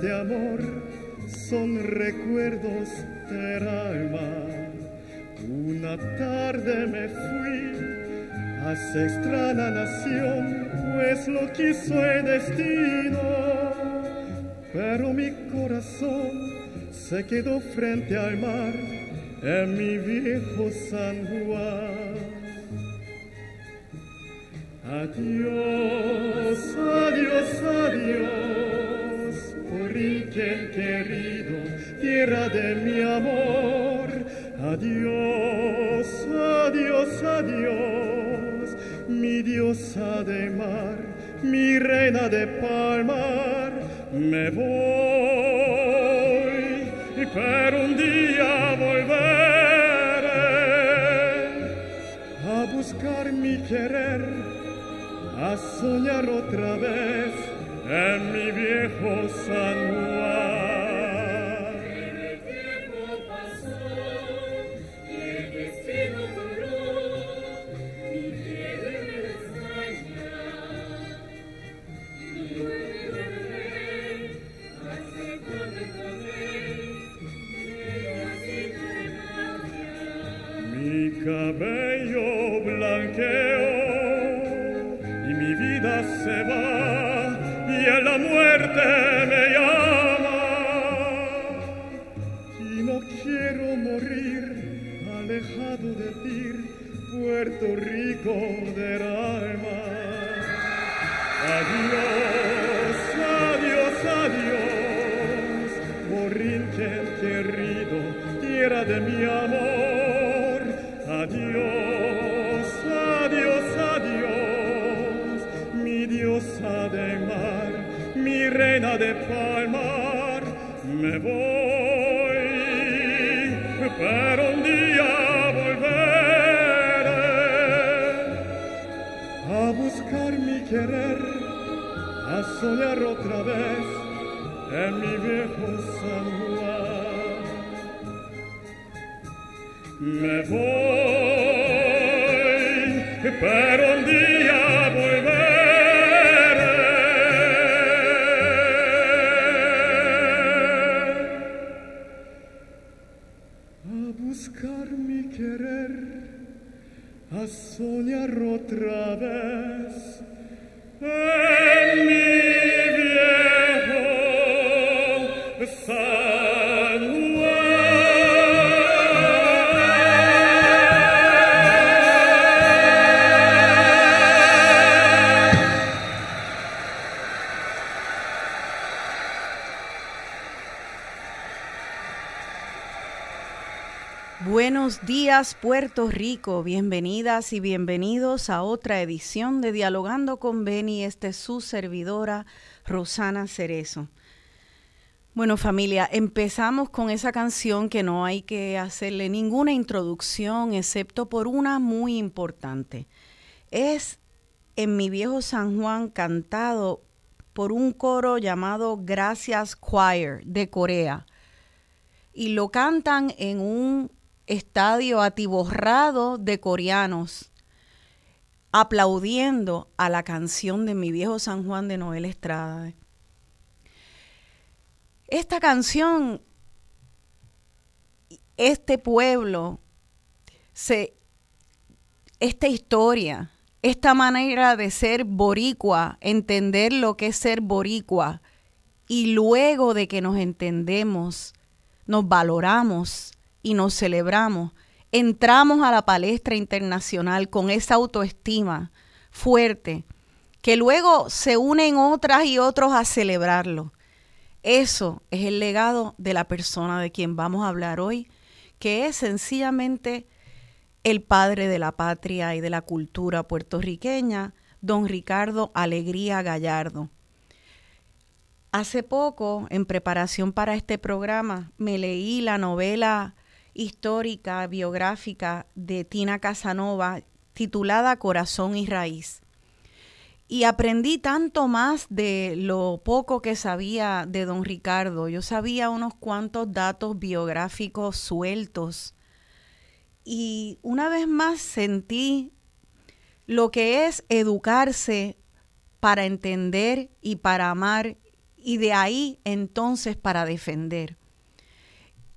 este amor son recuerdos del alma. Una tarde me fui a esa extraña nación, pues lo quiso el destino. Pero mi corazón se quedó frente al mar en mi viejo San Juan. Adiós, adiós, adiós, Origen querido, tierra de mi amor. Adiós, adiós, adiós, mi diosa de mar, mi reina de palmar. Me voy, pero un día volveré a buscar mi querer a soñar otra vez en mi viejo San Puerto Rico del alma. Adiós, adiós, adiós, Borinquen querido, tierra de mi amor. Adiós, adiós, adiós, mi diosa de mar, mi reina de palmar. Me voy, soñar otra vez en mi viejo San Juan. Me voy, pero Puerto Rico, bienvenidas y bienvenidos a otra edición de Dialogando con Beni. Esta es su servidora Rosana Cerezo. Bueno familia, empezamos con esa canción que no hay que hacerle ninguna introducción excepto por una muy importante. Es en mi viejo San Juan cantado por un coro llamado Gracias Choir de Corea y lo cantan en un estadio atiborrado de coreanos aplaudiendo a la canción de mi viejo San Juan de Noel Estrada. Esta canción, este pueblo, se, esta historia, esta manera de ser boricua, entender lo que es ser boricua, y luego de que nos entendemos, nos valoramos y nos celebramos, entramos a la palestra internacional con esa autoestima fuerte, que luego se unen otras y otros a celebrarlo. Eso es el legado de la persona de quien vamos a hablar hoy, que es sencillamente el padre de la patria y de la cultura puertorriqueña, don Ricardo Alegría Gallardo. Hace poco, en preparación para este programa, me leí la novela histórica, biográfica de Tina Casanova titulada Corazón y Raíz. Y aprendí tanto más de lo poco que sabía de don Ricardo. Yo sabía unos cuantos datos biográficos sueltos. Y una vez más sentí lo que es educarse para entender y para amar y de ahí entonces para defender.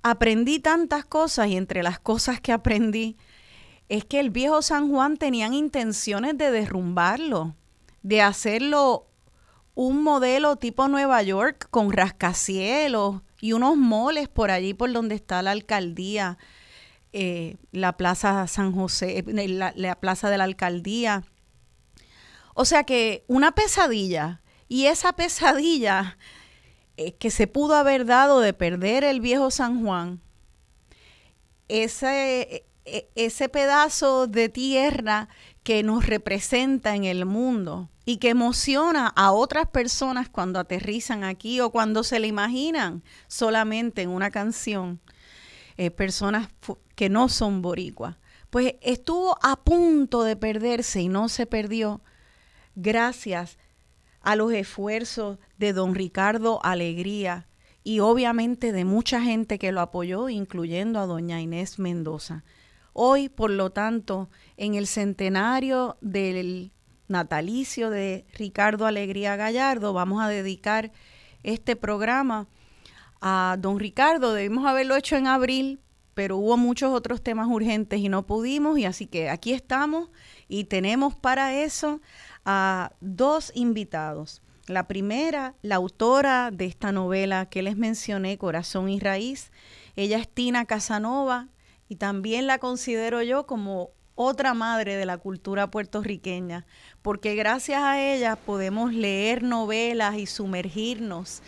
Aprendí tantas cosas y entre las cosas que aprendí es que el viejo San Juan tenían intenciones de derrumbarlo, de hacerlo un modelo tipo Nueva York con rascacielos y unos moles por allí por donde está la alcaldía, eh, la Plaza San José, eh, la, la Plaza de la Alcaldía. O sea que una pesadilla. Y esa pesadilla eh, que se pudo haber dado de perder el viejo San Juan, ese, e, ese pedazo de tierra que nos representa en el mundo y que emociona a otras personas cuando aterrizan aquí o cuando se le imaginan solamente en una canción, eh, personas que no son boricuas. Pues estuvo a punto de perderse y no se perdió gracias a los esfuerzos de don Ricardo Alegría y obviamente de mucha gente que lo apoyó, incluyendo a doña Inés Mendoza. Hoy, por lo tanto, en el centenario del natalicio de Ricardo Alegría Gallardo, vamos a dedicar este programa a don Ricardo. Debimos haberlo hecho en abril, pero hubo muchos otros temas urgentes y no pudimos, y así que aquí estamos y tenemos para eso a dos invitados. La primera, la autora de esta novela que les mencioné, Corazón y Raíz. Ella es Tina Casanova, y también la considero yo como otra madre de la cultura puertorriqueña, porque gracias a ella podemos leer novelas y sumergirnos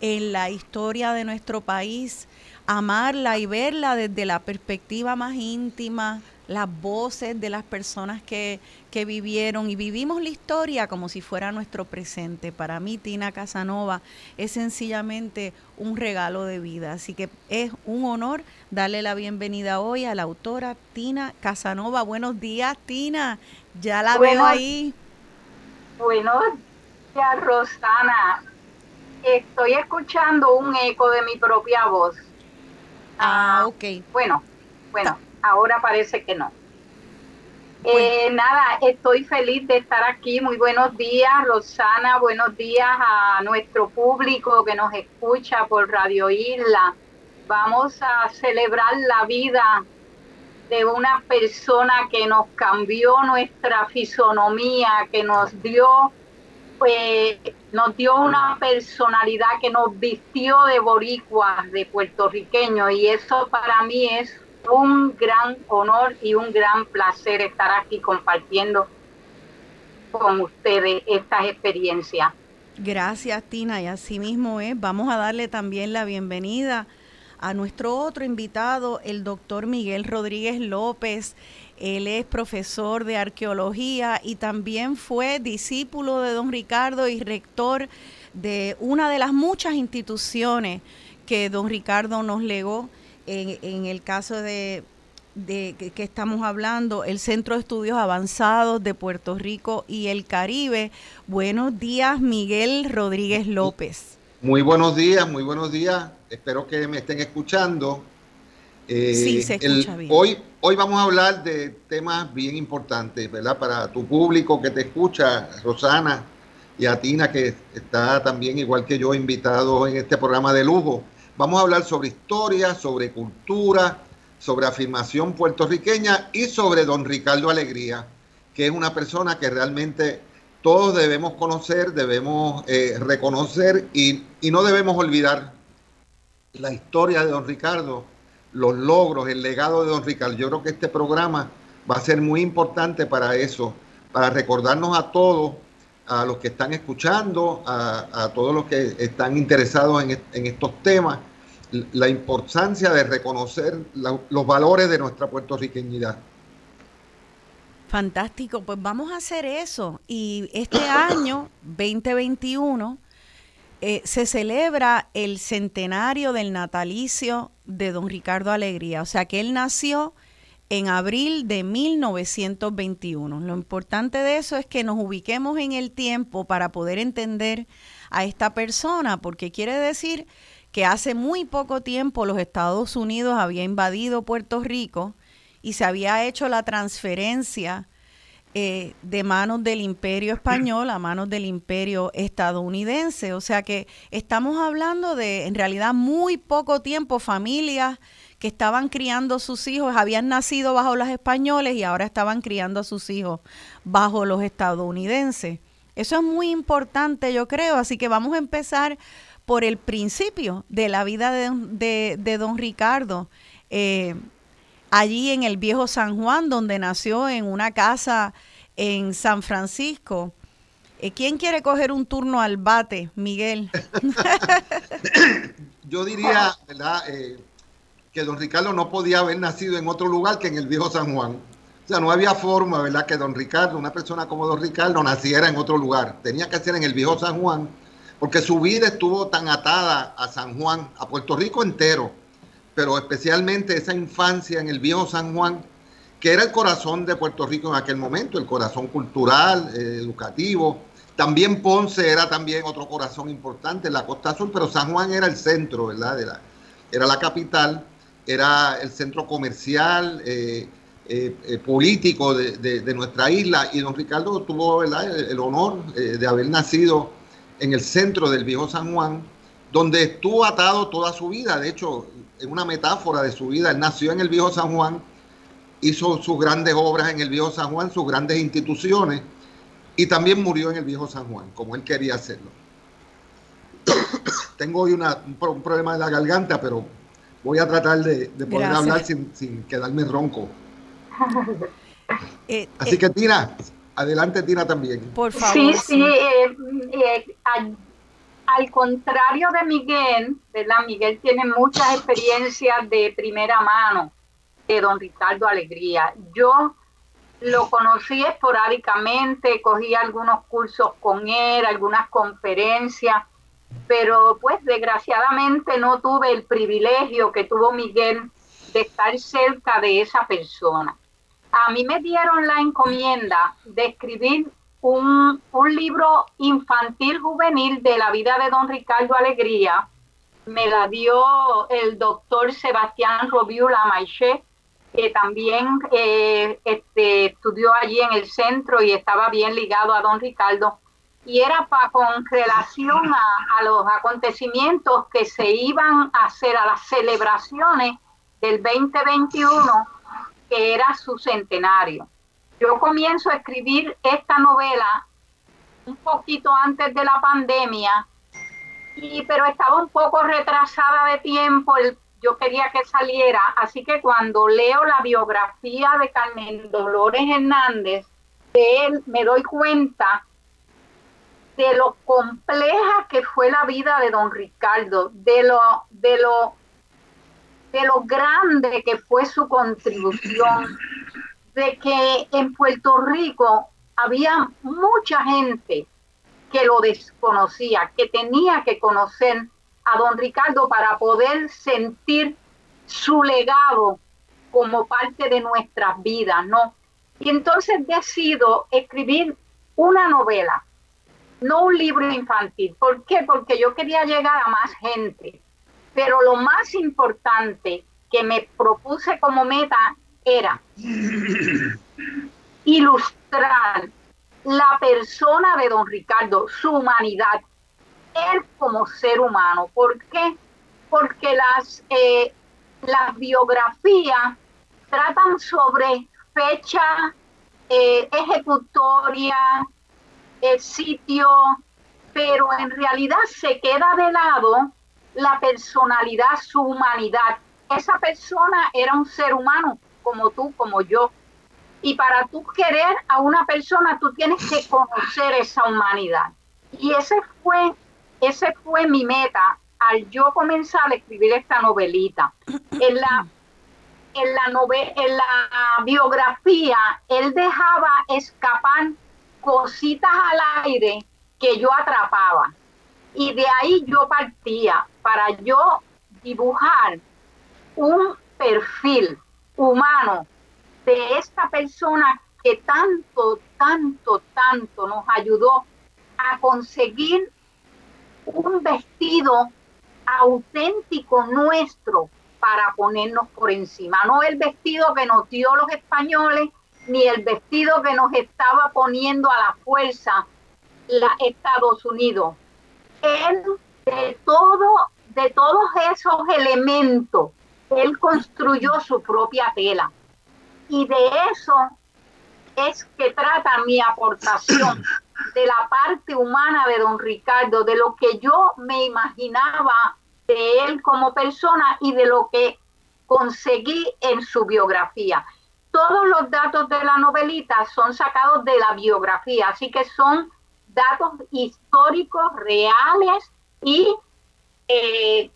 en la historia de nuestro país, amarla y verla desde la perspectiva más íntima, las voces de las personas que, que vivieron y vivimos la historia como si fuera nuestro presente. Para mí, Tina Casanova es sencillamente un regalo de vida. Así que es un honor darle la bienvenida hoy a la autora Tina Casanova. Buenos días, Tina. Ya la veo ahí. Buenos días, Rosana. Estoy escuchando un eco de mi propia voz. Ah, ok. Bueno, bueno ahora parece que no. Eh, nada, estoy feliz de estar aquí. Muy buenos días, Rosana. Buenos días a nuestro público que nos escucha por Radio Isla. Vamos a celebrar la vida de una persona que nos cambió nuestra fisonomía, que nos dio, pues, nos dio una personalidad que nos vistió de boricuas, de puertorriqueño, y eso para mí es un gran honor y un gran placer estar aquí compartiendo con ustedes estas experiencias. Gracias, Tina, y así mismo es. Vamos a darle también la bienvenida a nuestro otro invitado, el doctor Miguel Rodríguez López. Él es profesor de arqueología y también fue discípulo de don Ricardo y rector de una de las muchas instituciones que don Ricardo nos legó en, el caso de, que, estamos hablando, el Centro de Estudios Avanzados de Puerto Rico y el Caribe. Buenos días, Miguel Rodríguez López. Muy buenos días, muy buenos días. Espero que me estén escuchando. Eh, sí, se escucha bien. Hoy, hoy vamos a hablar de temas bien importantes, ¿verdad? Para tu público que te escucha, Rosana, y a Tina, que está también, igual que yo, invitado en este programa de lujo. Vamos a hablar sobre historia, sobre cultura, sobre afirmación puertorriqueña y sobre don Ricardo Alegría, que es una persona que realmente todos debemos conocer, debemos eh, reconocer y, no debemos olvidar la historia de don Ricardo, los logros, el legado de don Ricardo. Yo creo que este programa va a ser muy importante para eso, para recordarnos a todos, a los que están escuchando, a, todos los que están interesados en estos temas, la importancia de reconocer los valores de nuestra puertorriqueñidad. Fantástico, pues vamos a hacer eso. Y este año, 2021, eh, se celebra el centenario del natalicio de don Ricardo Alegría. O sea que él nació en abril de 1921. Lo importante de eso es que nos ubiquemos en el tiempo para poder entender a esta persona, porque quiere decir que hace muy poco tiempo los Estados Unidos había invadido Puerto Rico y se había hecho la transferencia eh, de manos del imperio español a manos del imperio estadounidense. O sea que estamos hablando de, en realidad, muy poco tiempo, familias que estaban criando sus hijos, habían nacido bajo los españoles y ahora estaban criando a sus hijos bajo los estadounidenses. Eso es muy importante, yo creo. Así que vamos a empezar por el principio de la vida de, de, don Ricardo. Eh, allí en el viejo San Juan, donde nació en una casa en San Francisco. Eh, ¿Quién quiere coger un turno al bate, Miguel? Yo diría, ¿verdad? Eh, que don Ricardo no podía haber nacido en otro lugar que en el viejo San Juan. O sea, no había forma, ¿verdad?, que don Ricardo, una persona como don Ricardo, naciera en otro lugar. Tenía que ser en el viejo San Juan, porque su vida estuvo tan atada a San Juan, a Puerto Rico entero, pero especialmente esa infancia en el viejo San Juan, que era el corazón de Puerto Rico en aquel momento, el corazón cultural, eh, educativo. También Ponce era también otro corazón importante, la costa azul, pero San Juan era el centro, ¿verdad? Era la capital, era el centro comercial, eh, eh, político de, nuestra isla, y don Ricardo tuvo el, el, honor de haber nacido en el centro del viejo San Juan, donde estuvo atado toda su vida. De hecho, en una metáfora de su vida. Él nació en el viejo San Juan, hizo sus grandes obras en el viejo San Juan, sus grandes instituciones, y también murió en el viejo San Juan, como él quería hacerlo. Tengo hoy un, problema de la garganta, pero voy a tratar de, poder hablar sin, quedarme ronco. Eh, Así eh, que Tina, adelante Tina también. Por favor. Sí, sí, eh, al contrario de Miguel, ¿verdad? Miguel tiene muchas experiencias de primera mano de don Ricardo Alegría. Yo lo conocí esporádicamente, cogí algunos cursos con él, algunas conferencias, pero pues desgraciadamente no tuve el privilegio que tuvo Miguel de estar cerca de esa persona. A mí me dieron la encomienda de escribir un, libro infantil juvenil de la vida de don Ricardo Alegría. Me la dio el doctor Sebastián Robiula Maiche, que también eh, este, estudió allí en el centro y estaba bien ligado a don Ricardo. Y era pa, con relación a, los acontecimientos que se iban a hacer, a las celebraciones del 2021, que era su centenario. Yo comienzo a escribir esta novela un poquito antes de la pandemia, y, pero estaba un poco retrasada de tiempo, yo quería que saliera, así que cuando leo la biografía de Carmen Dolores Hernández, de él me doy cuenta de lo compleja que fue la vida de don Ricardo, de lo, de lo, de lo grande que fue su contribución de que en Puerto Rico había mucha gente que lo desconocía, que tenía que conocer a don Ricardo para poder sentir su legado como parte de nuestras vidas, ¿no? Y entonces decido escribir una novela, no un libro infantil. ¿Por qué? Porque yo quería llegar a más gente. Pero lo más importante que me propuse como meta era ilustrar la persona de don Ricardo, su humanidad, él como ser humano. ¿Por qué? Porque las, eh, las biografías tratan sobre fecha, eh, ejecutoria, el sitio, pero en realidad se queda de lado la personalidad, su humanidad. Esa persona era un ser humano como tú, como yo. Y para tú querer a una persona, tú tienes que conocer esa humanidad. Y ese fue, ese fue mi meta al yo comenzar a escribir esta novelita. En la, en la, en la biografía, él dejaba escapar cositas al aire que yo atrapaba. Y de ahí yo partía para yo dibujar un perfil humano de esta persona que tanto, tanto, tanto nos ayudó a conseguir un vestido auténtico nuestro para ponernos por encima, no el vestido que nos dio los españoles, ni el vestido que nos estaba poniendo a la fuerza la Estados Unidos. Él de todo, de todos esos elementos, él construyó su propia tela. Y de eso es que trata mi aportación de la parte humana de don Ricardo, de lo que yo me imaginaba de él como persona y de lo que conseguí en su biografía. Todos los datos de la novelita son sacados de la biografía, así que son datos históricos reales y eh,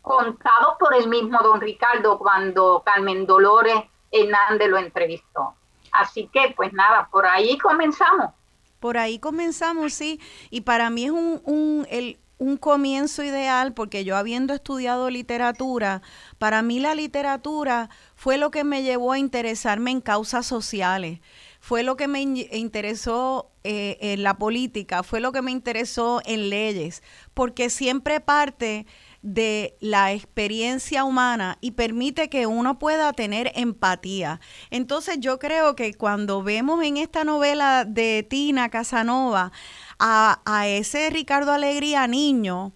contados por el mismo don Ricardo cuando Carmen Dolores Hernández lo entrevistó. Así que, pues nada, por ahí comenzamos. Por ahí comenzamos, sí. Y para mí es un, un, el, un comienzo ideal porque yo habiendo estudiado literatura, para mí la literatura fue lo que me llevó a interesarme en causas sociales, fue lo que me interesó eh, en la política, fue lo que me interesó en leyes, porque siempre parte de la experiencia humana y permite que uno pueda tener empatía. Entonces yo creo que cuando vemos en esta novela de Tina Casanova a, ese Ricardo Alegría niño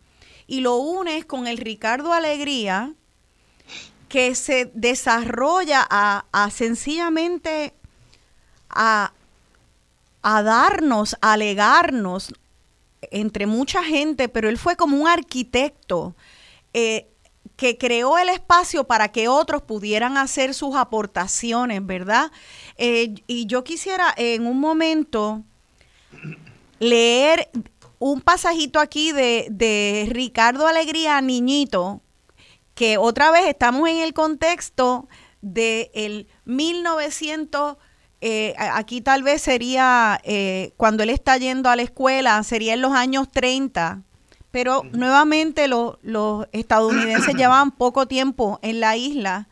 y lo unes con el Ricardo Alegría que se desarrolla a, a sencillamente a, a darnos, a alegarnos entre mucha gente, pero él fue como un arquitecto eh, que creó el espacio para que otros pudieran hacer sus aportaciones, ¿verdad? Eh, y yo quisiera en un momento leer un pasajito aquí de, de Ricardo Alegría Niñito, que otra vez estamos en el contexto del el 1900 eh, aquí tal vez sería eh, cuando él está yendo a la escuela, sería en los años 30, pero nuevamente los estadounidenses llevaban poco tiempo en la isla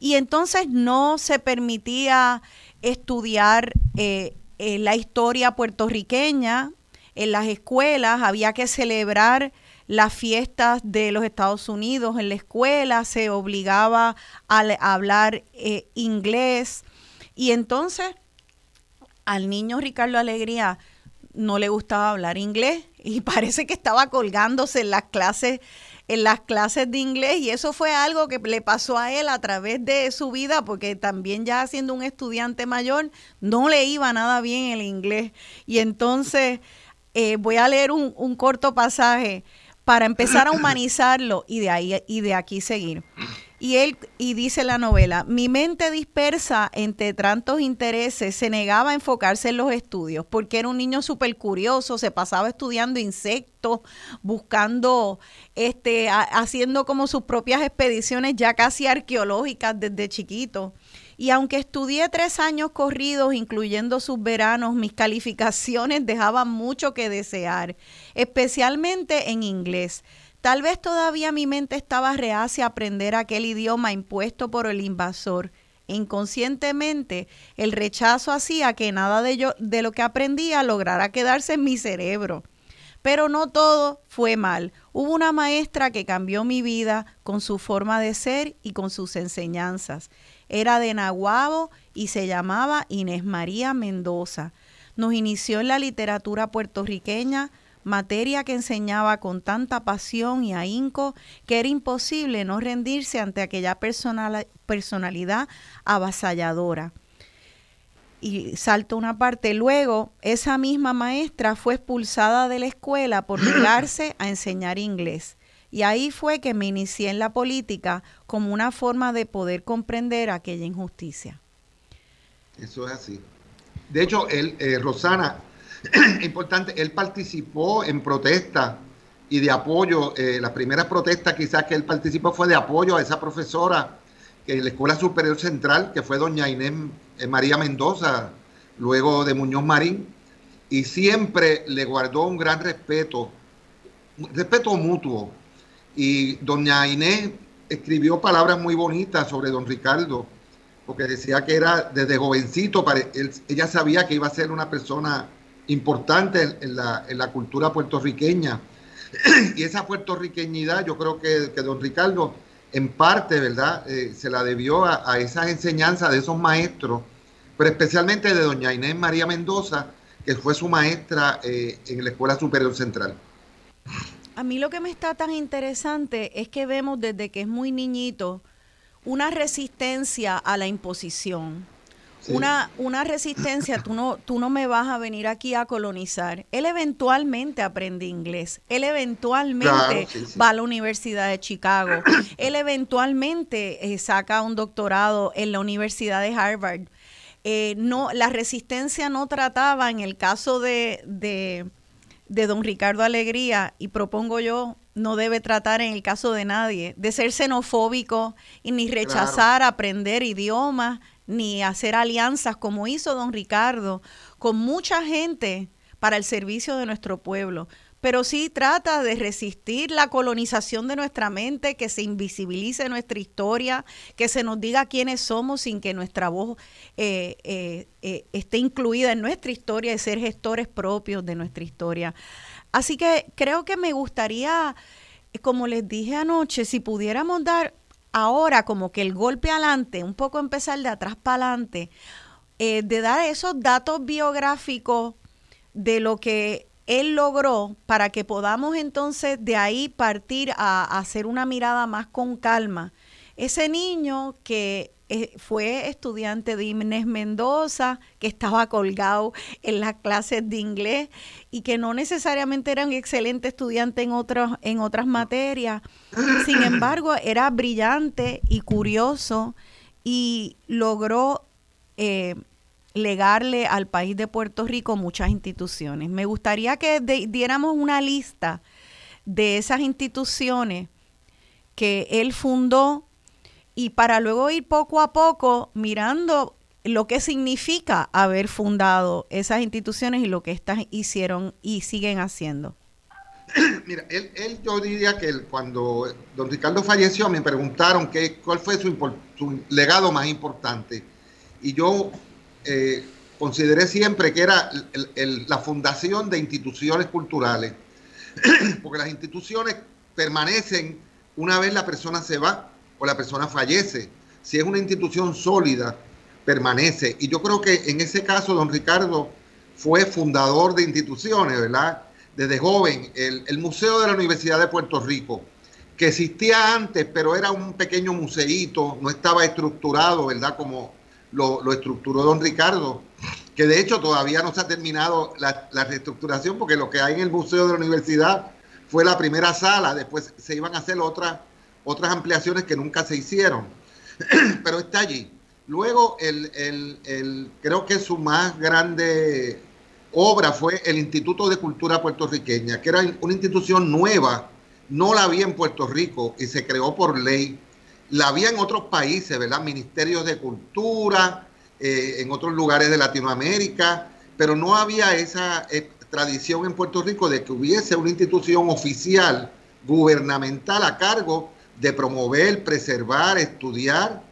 y entonces no se permitía estudiar eh, la historia puertorriqueña en las escuelas, había que celebrar las fiestas de los Estados Unidos en la escuela, se obligaba a, hablar inglés. Y entonces al niño Ricardo Alegría no le gustaba hablar inglés y parece que estaba colgándose en las clases en las clases de inglés y eso fue algo que le pasó a él a través de su vida porque también ya siendo un estudiante mayor no le iba nada bien el inglés y entonces eh, voy a leer un, un corto pasaje para empezar a humanizarlo y de ahí y de aquí seguir. Y él, y dice la novela, mi mente dispersa entre tantos intereses se negaba a enfocarse en los estudios, porque era un niño súper curioso, se pasaba estudiando insectos, buscando, este, haciendo como sus propias expediciones ya casi arqueológicas desde chiquito. Y aunque estudié tres años corridos, incluyendo sus veranos, mis calificaciones dejaban mucho que desear, especialmente en inglés. Tal vez todavía mi mente estaba reacia a aprender aquel idioma impuesto por el invasor. Inconscientemente, el rechazo hacía que nada de, de lo que aprendía lograra quedarse en mi cerebro. Pero no todo fue mal. Hubo una maestra que cambió mi vida con su forma de ser y con sus enseñanzas. Era de Nahuabo y se llamaba Inés María Mendoza. Nos inició en la literatura puertorriqueña, materia que enseñaba con tanta pasión y ahínco que era imposible no rendirse ante aquella personalidad avasalladora. Y salto una parte. Luego, esa misma maestra fue expulsada de la escuela por negarse a enseñar inglés. Y ahí fue que me inicié en la política como una forma de poder comprender aquella injusticia. Eso es así. De hecho, él, eh, Rosana, importante, él participó en protestas y de apoyo. Eh, las primeras protestas quizás que él participó fue de apoyo a esa profesora que en la Escuela Superior Central, que fue doña Inés eh, María Mendoza, luego de Muñoz Marín, y siempre le guardó un gran respeto, respeto mutuo. Y doña Inés escribió palabras muy bonitas sobre don Ricardo, porque decía que era desde jovencito, ella sabía que iba a ser una persona importante en, la, cultura puertorriqueña. y esa puertorriqueñidad, yo creo que, don Ricardo, en parte, ¿verdad?, eh, se la debió a, esas enseñanzas de esos maestros pero especialmente de doña Inés María Mendoza, que fue su maestra eh, en la Escuela Superior Central. A mí lo que me está tan interesante es que vemos desde que es muy niñito una resistencia a la imposición. Una, una resistencia, tú no, tú no me vas a venir aquí a colonizar. Él eventualmente aprende inglés, él eventualmente va a la Universidad de Chicago, él eventualmente eh, saca un doctorado en la Universidad de Harvard. Eh, no, la resistencia no trataba en el caso de, de, don Ricardo Alegría, y propongo yo, no debe tratar en el caso de nadie, de ser xenofóbico y ni rechazar aprender idiomas, ni hacer alianzas como hizo don Ricardo con mucha gente para el servicio de nuestro pueblo pero sí trata de resistir la colonización de nuestra mente, que se invisibilice nuestra historia, que se nos diga quiénes somos sin que nuestra voz eh, eh, eh, esté incluida en nuestra historia y ser gestores propios de nuestra historia. Así que creo que me gustaría, como les dije anoche, si pudiéramos dar ahora como que el golpe adelante, un poco empezar de atrás para adelante, de dar esos datos biográficos de lo que él logró para que podamos entonces de ahí partir a, hacer una mirada más con calma. Ese niño que eh, fue estudiante de Inés Mendoza, que estaba colgado en las clases de inglés y que no necesariamente era un excelente estudiante en, en otras materias. Sin embargo, era brillante y curioso y logró eh, legarle al país de Puerto Rico muchas instituciones. Me gustaría que diéramos una lista de esas instituciones que él fundó y para luego ir poco a poco mirando lo que significa haber fundado esas instituciones y lo que estas hicieron y siguen haciendo. Mira, él, yo diría que cuando don Ricardo falleció me preguntaron qué, cuál fue su, legado más importante. Y yo eh, consideré siempre que era la fundación de instituciones culturales, porque las instituciones permanecen una vez la persona se va o la persona fallece. Si es una institución sólida, permanece. Y yo creo que en ese caso, don Ricardo fue fundador de instituciones, ¿verdad? Desde joven, el, Museo de la Universidad de Puerto Rico, que existía antes, pero era un pequeño museíto, no estaba estructurado, ¿verdad? Como lo, estructuró don Ricardo, que de hecho todavía no se ha terminado la, reestructuración porque lo que hay en el Museo de la Universidad fue la primera sala, después se iban a hacer otras, otras ampliaciones que nunca se hicieron, pero está allí. Luego, el, creo que su más grande obra fue el Instituto de Cultura Puertorriqueña, que era una institución nueva, no la había en Puerto Rico y se creó por ley la había en otros países, ¿verdad? Ministerios de Cultura, eh, en otros lugares de Latinoamérica, pero no había esa eh, tradición en Puerto Rico de que hubiese una institución oficial, gubernamental a cargo de promover, preservar, estudiar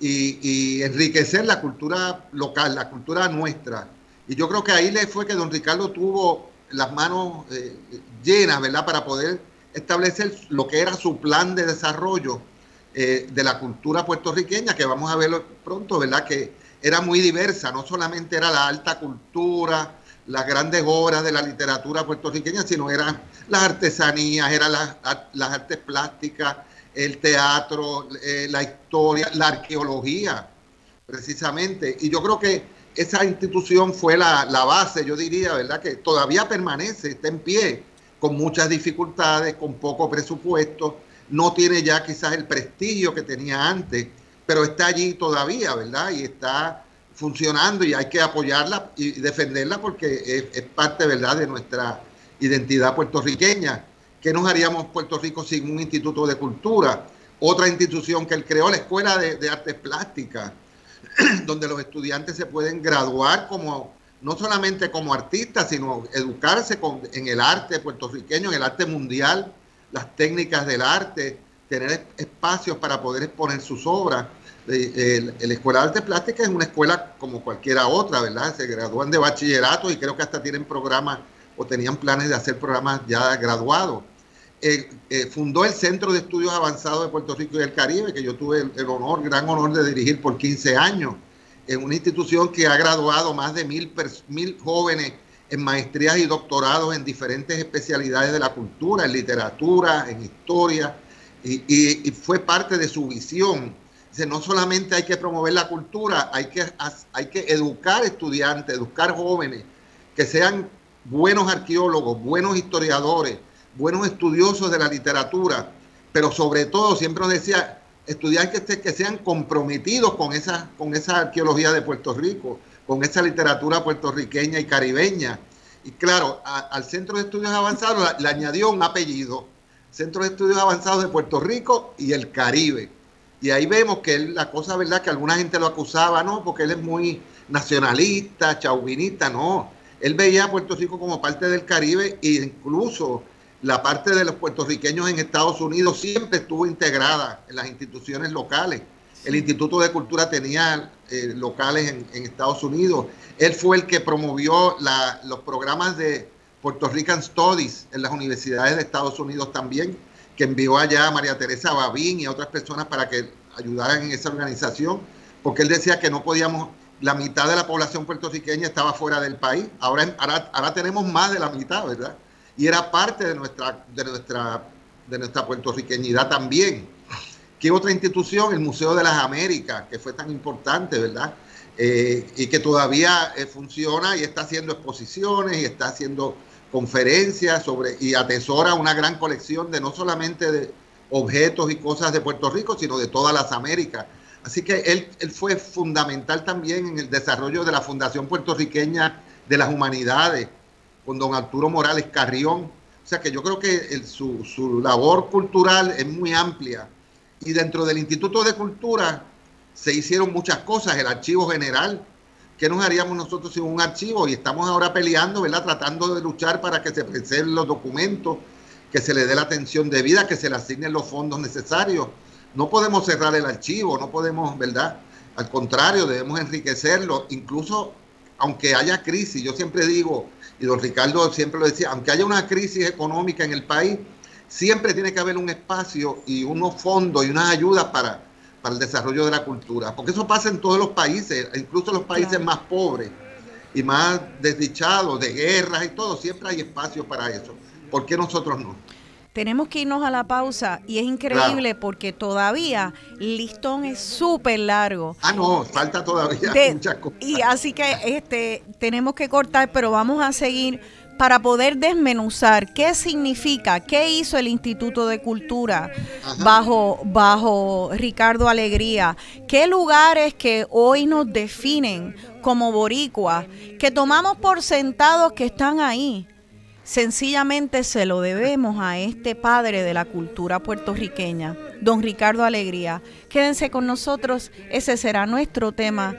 y, enriquecer la cultura local, la cultura nuestra. Y yo creo que ahí le fue que don Ricardo tuvo las manos eh, llenas, ¿verdad?, para poder establecer lo que era su plan de desarrollo eh, de la cultura puertorriqueña, que vamos a verlo pronto, ¿verdad? Que era muy diversa, no solamente era la alta cultura, las grandes obras de la literatura puertorriqueña, sino eran las artesanías, eran las, las artes plásticas, el teatro, eh, la historia, la arqueología, precisamente. Y yo creo que esa institución fue la, la, base, yo diría, ¿verdad? Que todavía permanece, está en pie, con muchas dificultades, con poco presupuesto, no tiene ya quizás el prestigio que tenía antes, pero está allí todavía, ¿verdad? Y está funcionando y hay que apoyarla y defenderla porque es, parte, ¿verdad?, de nuestra identidad puertorriqueña. ¿Qué nos haríamos Puerto Rico sin un instituto de cultura? Otra institución que él creó, la Escuela de, Artes Plásticas, donde los estudiantes se pueden graduar como no solamente como artistas, sino educarse en el arte puertorriqueño, en el arte mundial, las técnicas del arte, tener espacios para poder exponer sus obras. Eh, la Escuela de Arte Plástica es una escuela como cualquiera otra, ¿verdad? Se gradúan de bachillerato y creo que hasta tienen programas o tenían planes de hacer programas ya graduados. Eh, eh, fundó el Centro de Estudios Avanzados de Puerto Rico y el Caribe, que yo tuve el, honor, gran honor de dirigir por 15 años. en una institución que ha graduado más de mil, jóvenes en maestrías y doctorados en diferentes especialidades de la cultura, en literatura, en historia, y, fue parte de su visión. Dice, no solamente hay que promover la cultura, hay que educar estudiantes, educar jóvenes, que sean buenos arqueólogos, buenos historiadores, buenos estudiosos de la literatura, pero sobre todo, siempre nos decía, estudiantes que sean comprometidos con esa, con esa arqueología de Puerto Rico, con esa literatura puertorriqueña y caribeña. Y claro, al Centro de Estudios Avanzados le añadió un apellido, Centro de Estudios Avanzados de Puerto Rico y el Caribe. Y ahí vemos que la cosa, ¿verdad? Que alguna gente lo acusaba, ¿no? Porque él es muy nacionalista, chauvinista, no. Él veía a Puerto Rico como parte del Caribe e incluso la parte de los puertorriqueños en Estados Unidos siempre estuvo integrada en las instituciones locales. El Instituto de Cultura tenía eh, locales en, Estados Unidos. Él fue el que promovió los programas de Puerto Rican Studies en las universidades de Estados Unidos también, que envió allá a María Teresa Babín y a otras personas para que ayudaran en esa organización, porque él decía que no podíamos, la mitad de la población puertorriqueña estaba fuera del país, ahora, ahora, ahora tenemos más de la mitad, ¿verdad? Y era parte de nuestra, de nuestra, de nuestra puertorriqueñidad también. ¿Qué otra institución? El Museo de las Américas, que fue tan importante, ¿verdad? Eh, y que todavía eh, funciona y está haciendo exposiciones y está haciendo conferencias sobre y atesora una gran colección de no solamente de objetos y cosas de Puerto Rico, sino de todas las Américas. Así que él, él fue fundamental también en el desarrollo de la Fundación Puertorriqueña de las Humanidades, con don Arturo Morales Carrión. O sea que yo creo que su, su, labor cultural es muy amplia. Y dentro del Instituto de Cultura se hicieron muchas cosas. El archivo general, ¿qué nos haríamos nosotros sin un archivo? Y estamos ahora peleando, ¿verdad? Tratando de luchar para que se preserven los documentos, que se le dé la atención debida, que se le asignen los fondos necesarios. No podemos cerrar el archivo, no podemos, ¿verdad? Al contrario, debemos enriquecerlo, incluso aunque haya crisis. Yo siempre digo, y don Ricardo siempre lo decía, aunque haya una crisis económica en el país, siempre tiene que haber un espacio y unos fondos y unas ayudas para, para el desarrollo de la cultura, porque eso pasa en todos los países, incluso en los países más pobres y más desdichados, de guerras y todo, siempre hay espacio para eso. ¿Por qué nosotros no? Tenemos que irnos a la pausa y es increíble porque todavía el listón es súper largo. Ah, no, falta todavía muchas cosas. Y así que este tenemos que cortar, pero vamos a seguir para poder desmenuzar qué significa, qué hizo el Instituto de Cultura bajo, bajo Ricardo Alegría, qué lugares que hoy nos definen como boricua, que tomamos por sentados que están ahí Sencillamente se lo debemos a este padre de la cultura puertorriqueña, don Ricardo Alegría. Quédense con nosotros, ese será nuestro tema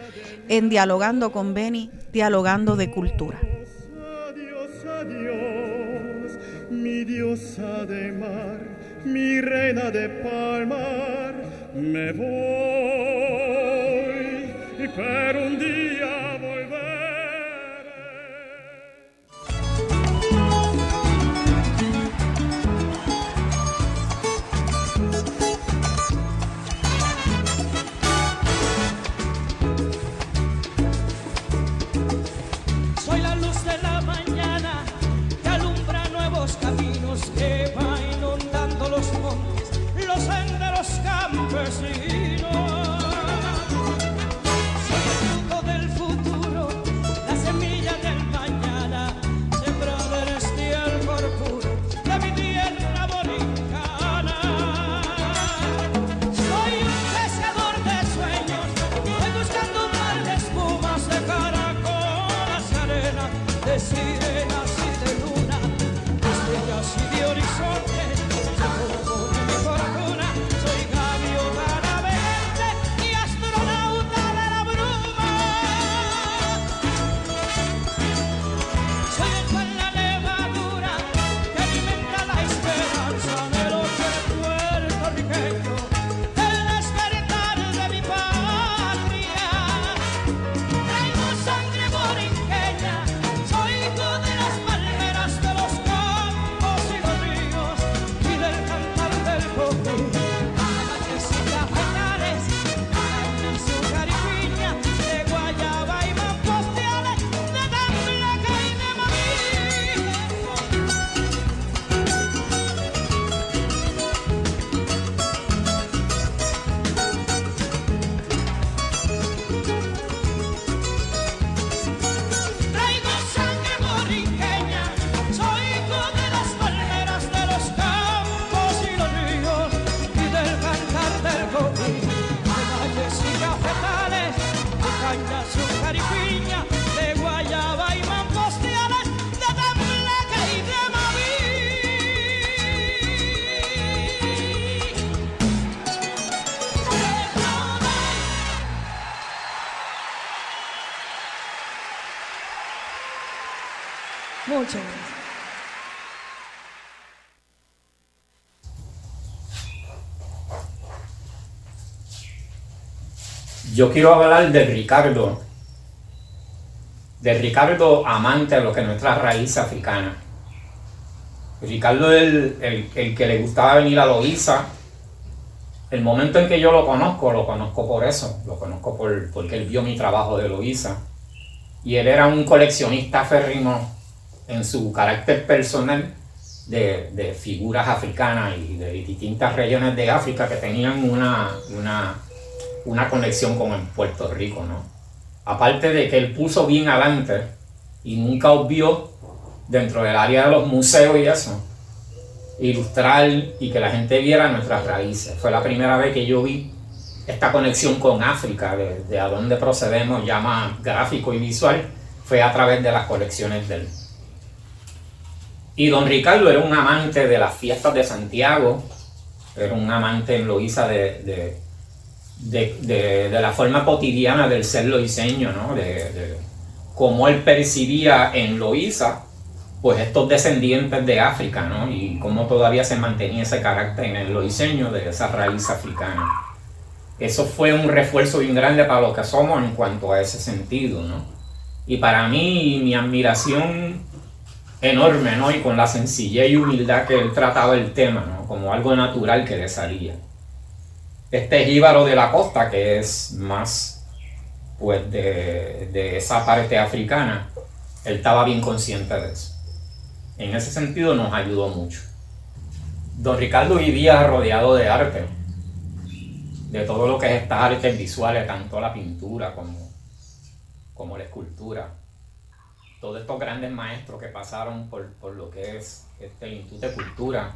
en Dialogando con Beni, Dialogando de Cultura. Adiós, adiós, mi diosa de mar, mi reina de palmar, me voy, pero un día Yo quiero hablar de Ricardo, de Ricardo amante de lo que es nuestra raíz africana. Ricardo es el, el, que le gustaba venir a Loíza. El momento en que yo lo conozco, lo conozco por eso, lo conozco por, porque él vio mi trabajo de Loíza. Y él era un coleccionista férrimo en su carácter personal de, de, figuras africanas y de distintas regiones de África que tenían una, una, una conexión con Puerto Rico, ¿no? Aparte de que él puso bien adelante y nunca obvió dentro del área de los museos y eso, ilustrar y que la gente viera nuestras raíces. Fue la primera vez que yo vi esta conexión con África, de, de a dónde procedemos ya más gráfico y visual, fue a través de las colecciones de él. Y don Ricardo era un amante de las fiestas de Santiago, era un amante en Loíza de, de, de, la forma cotidiana del ser loiseño, ¿no? de, cómo él percibía en Loíza pues estos descendientes de África, ¿no? Y cómo todavía se mantenía ese carácter en el loiseño de esa raíz africana. Eso fue un refuerzo bien grande para lo que somos en cuanto a ese sentido, ¿no? Y para mí, mi admiración enorme, ¿no? Y con la sencillez y humildad que él trataba el tema, ¿no? Como algo natural que le salía. Este jíbaro de la costa, que es más, pues, de, de esa parte africana, él estaba bien consciente de eso. En ese sentido nos ayudó mucho. Don Ricardo vivía rodeado de arte, de todo lo que es estas artes visuales, tanto la pintura como, como la escultura. Todos estos grandes maestros que pasaron por, por lo que es este Instituto de Cultura,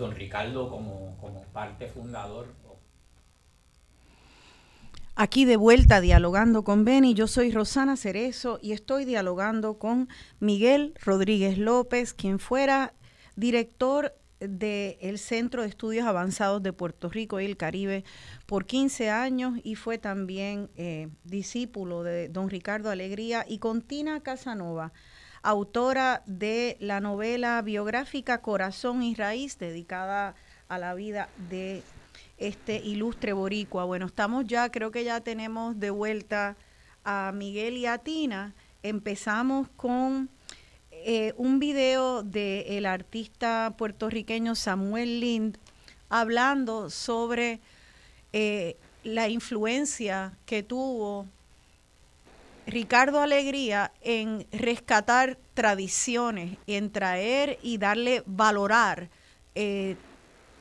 don Ricardo como, como parte fundador Aquí de vuelta dialogando con Beni, yo soy Rosana Cerezo y estoy dialogando con Miguel Rodríguez López, quien fuera director del Centro de Estudios Avanzados de Puerto Rico y el Caribe por 15 años y fue también eh, discípulo de don Ricardo Alegría y con Tina Casanova, autora de la novela biográfica Corazón y Raíz, dedicada a la vida de este ilustre boricua. Bueno, estamos ya, creo que ya tenemos de vuelta a Miguel y a Tina. Empezamos con eh, un video del artista puertorriqueño Samuel Lind hablando sobre eh, la influencia que tuvo Ricardo Alegría en rescatar tradiciones, en traer y darle valorar eh,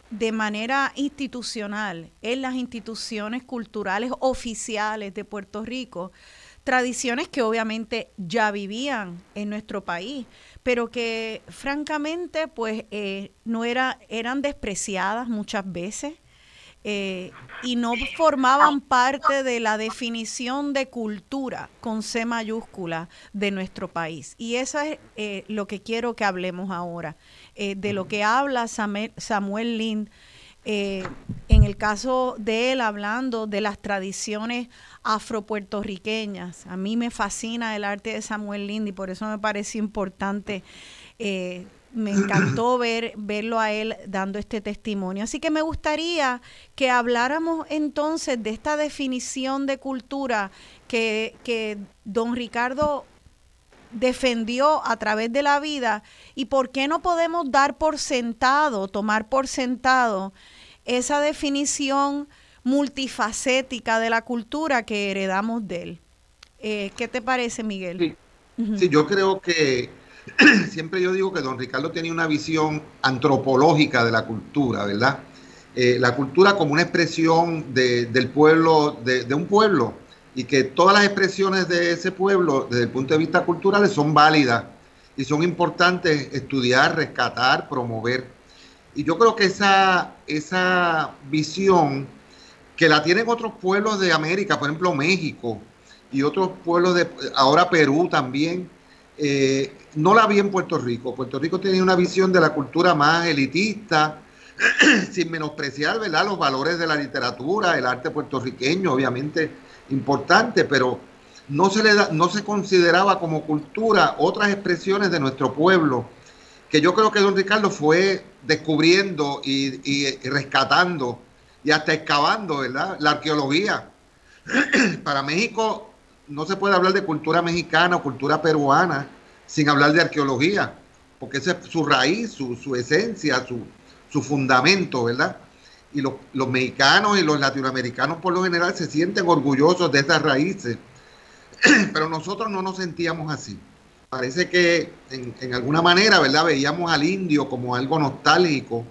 de manera institucional en las instituciones culturales oficiales de Puerto Rico, tradiciones que obviamente ya vivían en nuestro país, pero que francamente pues eh, no era, eran despreciadas muchas veces. Eh, y no formaban parte de la definición de cultura con C mayúscula de nuestro país. Y eso es eh, lo que quiero que hablemos ahora. Eh, de lo que habla Samuel, Lind, en el caso de él hablando de las tradiciones afropuertorriqueñas. A mí me fascina el arte de Samuel Lind y por eso me parece importante. Me encantó ver, verlo a él dando este testimonio. Así que me gustaría que habláramos entonces de esta definición de cultura que, que don Ricardo defendió a través de la vida y por qué no podemos dar por sentado, tomar por sentado esa definición multifacética de la cultura que heredamos de él. Eh, ¿Qué te parece, Miguel? Sí. yo creo que siempre yo digo que don Ricardo tenía una visión antropológica de la cultura, ¿verdad? Eh, la cultura como una expresión del pueblo, de, de un pueblo y que todas las expresiones de ese pueblo desde el punto de vista cultural son válidas y son importantes estudiar, rescatar, promover. Y yo creo que esa, esa visión que la tienen otros pueblos de América, por ejemplo México y otros pueblos de ahora Perú también, eh, no la vi en Puerto Rico. Puerto Rico tiene una visión de la cultura más elitista, sin menospreciar ¿verdad? los valores de la literatura, el arte puertorriqueño, obviamente importante, pero no se, le da, no se consideraba como cultura otras expresiones de nuestro pueblo, que yo creo que don Ricardo fue descubriendo y, y rescatando y hasta excavando, ¿verdad? La arqueología. Para México no se puede hablar de cultura mexicana o cultura peruana sin hablar de arqueología, porque esa es su raíz, su, su esencia, su, su, fundamento, ¿verdad? Y los, los mexicanos y los latinoamericanos por lo general se sienten orgullosos de esas raíces pero nosotros no nos sentíamos así. Parece que en, en, alguna manera, ¿verdad? Veíamos al indio como algo nostálgico,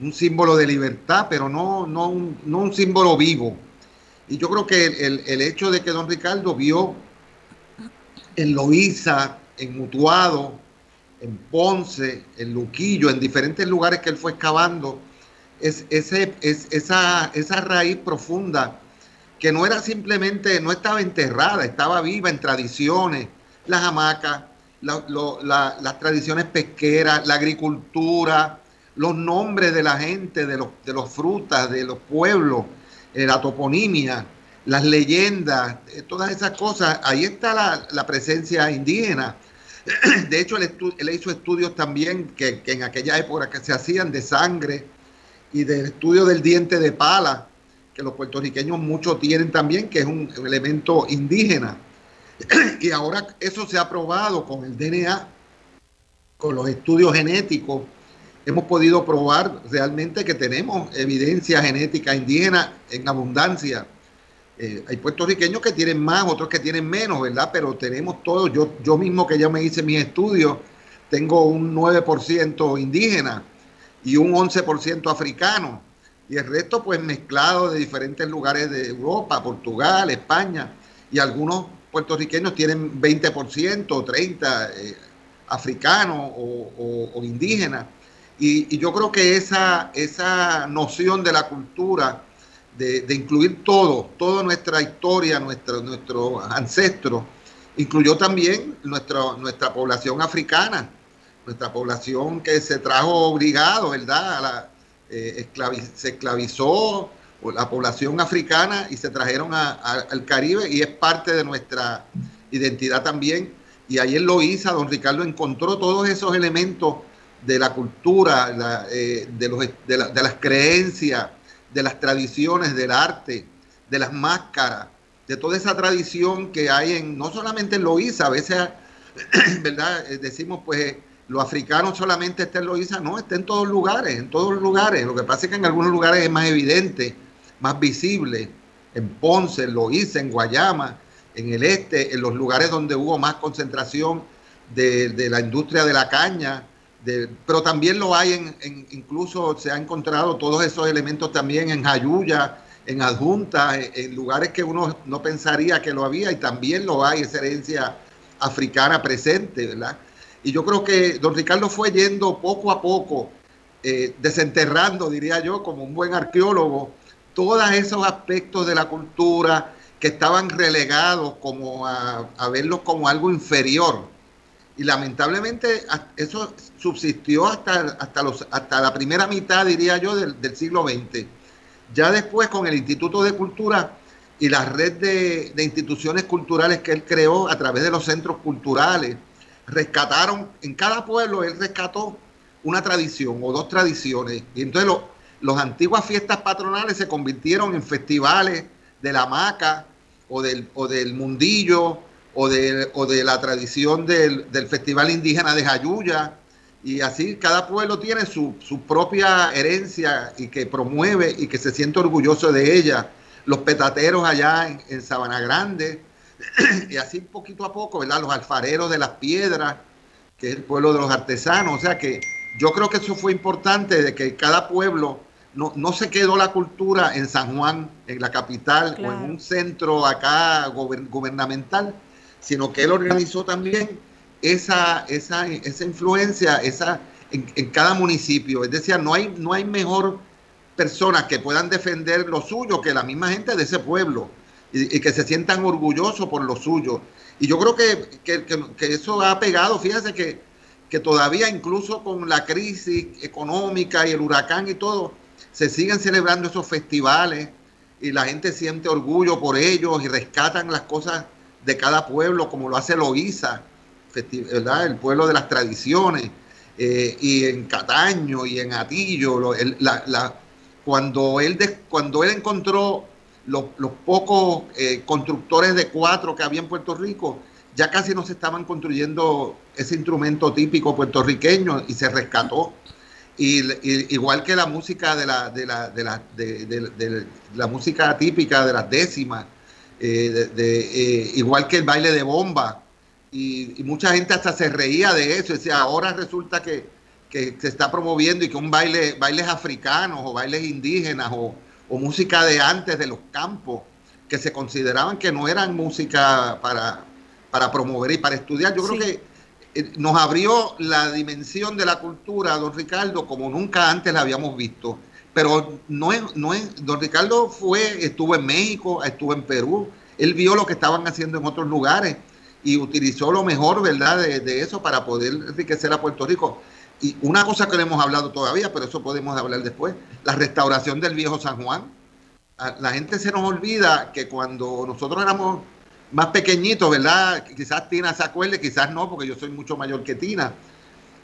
un símbolo de libertad, pero no, no, un, no un símbolo vivo. Y yo creo que el, el, hecho de que don Ricardo vio en Loíza, en Mutuado, en Ponce, en Luquillo, en diferentes lugares que él fue excavando, es, ese, es, esa, esa raíz profunda que no era simplemente, no estaba enterrada, estaba viva en tradiciones, las hamacas, la, las tradiciones pesqueras, la agricultura, los nombres de la gente, de los, de los frutas, de los pueblos, la toponimia, las leyendas, eh, todas esas cosas, ahí está la, la presencia indígena. De hecho, él, él hizo estudios también que, que, en aquella época que se hacían de sangre y del estudio del diente de pala, que los puertorriqueños muchos tienen también, que es un elemento indígena. y ahora eso se ha probado con el DNA, con los estudios genéticos. Hemos podido probar realmente que tenemos evidencia genética indígena en abundancia. Eh, hay puertorriqueños que tienen más, otros que tienen menos, ¿verdad? Pero tenemos todo. Yo, yo mismo que ya me hice mis estudios, tengo un 9% indígena y un 11% africano y el resto pues mezclado de diferentes lugares de Europa, Portugal, España, y algunos puertorriqueños tienen 20% o 30% eh, africanos o, o, o indígenas. Y, y, yo creo que esa, esa noción de la cultura, de, incluir todo, toda nuestra historia, nuestro, nuestros ancestros, incluyó también nuestra, nuestra población africana, nuestra población que se trajo obligado, ¿verdad? A la, eh, esclaviz se esclavizó la población africana y se trajeron a, al Caribe y es parte de nuestra identidad también. Y ahí en Loíza, don Ricardo encontró todos esos elementos de la cultura, eh, de, los, de, la, de, las creencias, de las tradiciones, del arte, de las máscaras, de toda esa tradición que hay en, no solamente en Loíza, a veces, ¿verdad? Eh, decimos, pues, los africanos solamente está en Loíza, no, está en todos lugares, en todos lugares. Lo que pasa es que en algunos lugares es más evidente, más visible, en Ponce, en Loíza, en Guayama, en el este, en los lugares donde hubo más concentración de, de la industria de la caña, pero también lo hay en, incluso se ha encontrado todos esos elementos también en Jayuya, en Adjunta, en, en lugares que uno no pensaría que lo había y también lo hay, esa herencia africana presente, ¿verdad? Y yo creo que don Ricardo fue yendo poco a poco, eh, desenterrando, diría yo, como un buen arqueólogo, todos esos aspectos de la cultura que estaban relegados como a, a verlos como algo inferior. Y lamentablemente eso subsistió hasta, hasta, los, hasta la primera mitad, diría yo, del, del siglo XX. Ya después con el Instituto de Cultura y la red de, instituciones culturales que él creó a través de los centros culturales, rescataron, en cada pueblo él rescató una tradición o dos tradiciones. Y entonces lo, los antiguas fiestas patronales se convirtieron en festivales de la maca o del, o del mundillo o de, o de la tradición del, del, Festival Indígena de Jayuya. Y así cada pueblo tiene su, su, propia herencia y que promueve y que se siente orgulloso de ella. Los petateros allá en, en Sabana Grande, y así poquito a poco, ¿verdad? Los alfareros de las piedras, que es el pueblo de los artesanos. O sea que yo creo que eso fue importante, de que cada pueblo no, no se quedó la cultura en San Juan, en la capital, claro. o en un centro acá gubernamental, sino que él organizó también esa, esa, esa influencia esa, en, cada municipio. Es decir, no hay, no hay mejor personas que puedan defender lo suyo que la misma gente de ese pueblo y, que se sientan orgullosos por lo suyo. Y yo creo que, que, que, eso ha pegado, fíjense que, que todavía incluso con la crisis económica y el huracán y todo, se siguen celebrando esos festivales y la gente siente orgullo por ellos y rescatan las cosas de cada pueblo, como lo hace Loíza, el pueblo de las tradiciones, eh, y en Cataño y en Atillo, cuando, él cuando él encontró los, pocos eh, constructores de cuatro que había en Puerto Rico, ya casi no se estaban construyendo ese instrumento típico puertorriqueño y se rescató. Y, igual que la música de la, de la, de la, de, la música típica de las décimas, eh, igual que el baile de bomba, y, mucha gente hasta se reía de eso. Decía, ahora resulta que, se está promoviendo y que un baile, bailes africanos o bailes indígenas o, música de antes de los campos, que se consideraban que no eran música para, para promover y para estudiar. Yo creo que eh, nos abrió la dimensión de la cultura, don Ricardo, como nunca antes la habíamos visto. Pero no es, no es, don Ricardo fue, estuvo en México, estuvo en Perú, él vio lo que estaban haciendo en otros lugares y utilizó lo mejor, ¿verdad?, de, eso para poder enriquecer a Puerto Rico. Y una cosa que no hemos hablado todavía, pero eso podemos hablar después, la restauración del viejo San Juan. La gente se nos olvida que cuando nosotros éramos más pequeñitos, ¿verdad? Quizás Tina se acuerde, quizás no, porque yo soy mucho mayor que Tina.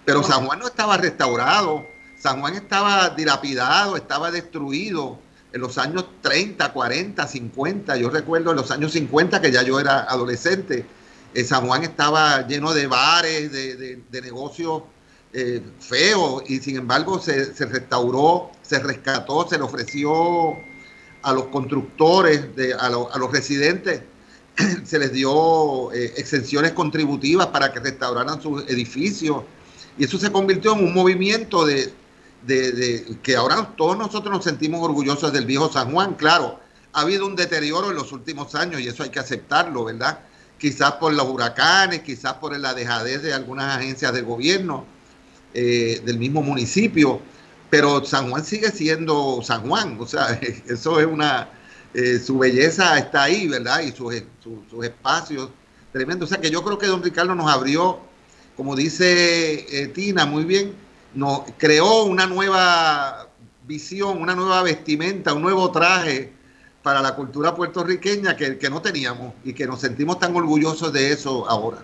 Pero San Juan no estaba restaurado, San Juan estaba dilapidado, estaba destruido en los años 30, 40, 50. Yo recuerdo en los años 50 que ya yo era adolescente eh, San Juan estaba lleno de bares, de, negocios eh, feos, y sin embargo se, restauró, se rescató, se le ofreció a los constructores, a, los residentes, se les dio eh, exenciones contributivas para que restauraran sus edificios, y eso se convirtió en un movimiento de, de que ahora todos nosotros nos sentimos orgullosos del viejo San Juan, claro. Ha habido un deterioro en los últimos años y eso hay que aceptarlo, ¿verdad? Quizás por los huracanes, quizás por la dejadez de algunas agencias del gobierno, eh, del mismo municipio, pero San Juan sigue siendo San Juan, o sea, eso es una, eh, su belleza está ahí, ¿verdad? Y sus, espacios tremendos. O sea que yo creo que don Ricardo nos abrió, como dice eh, Tina muy bien, nos creó una nueva visión, una nueva vestimenta, un nuevo traje para la cultura puertorriqueña que, que no teníamos y que nos sentimos tan orgullosos de eso ahora.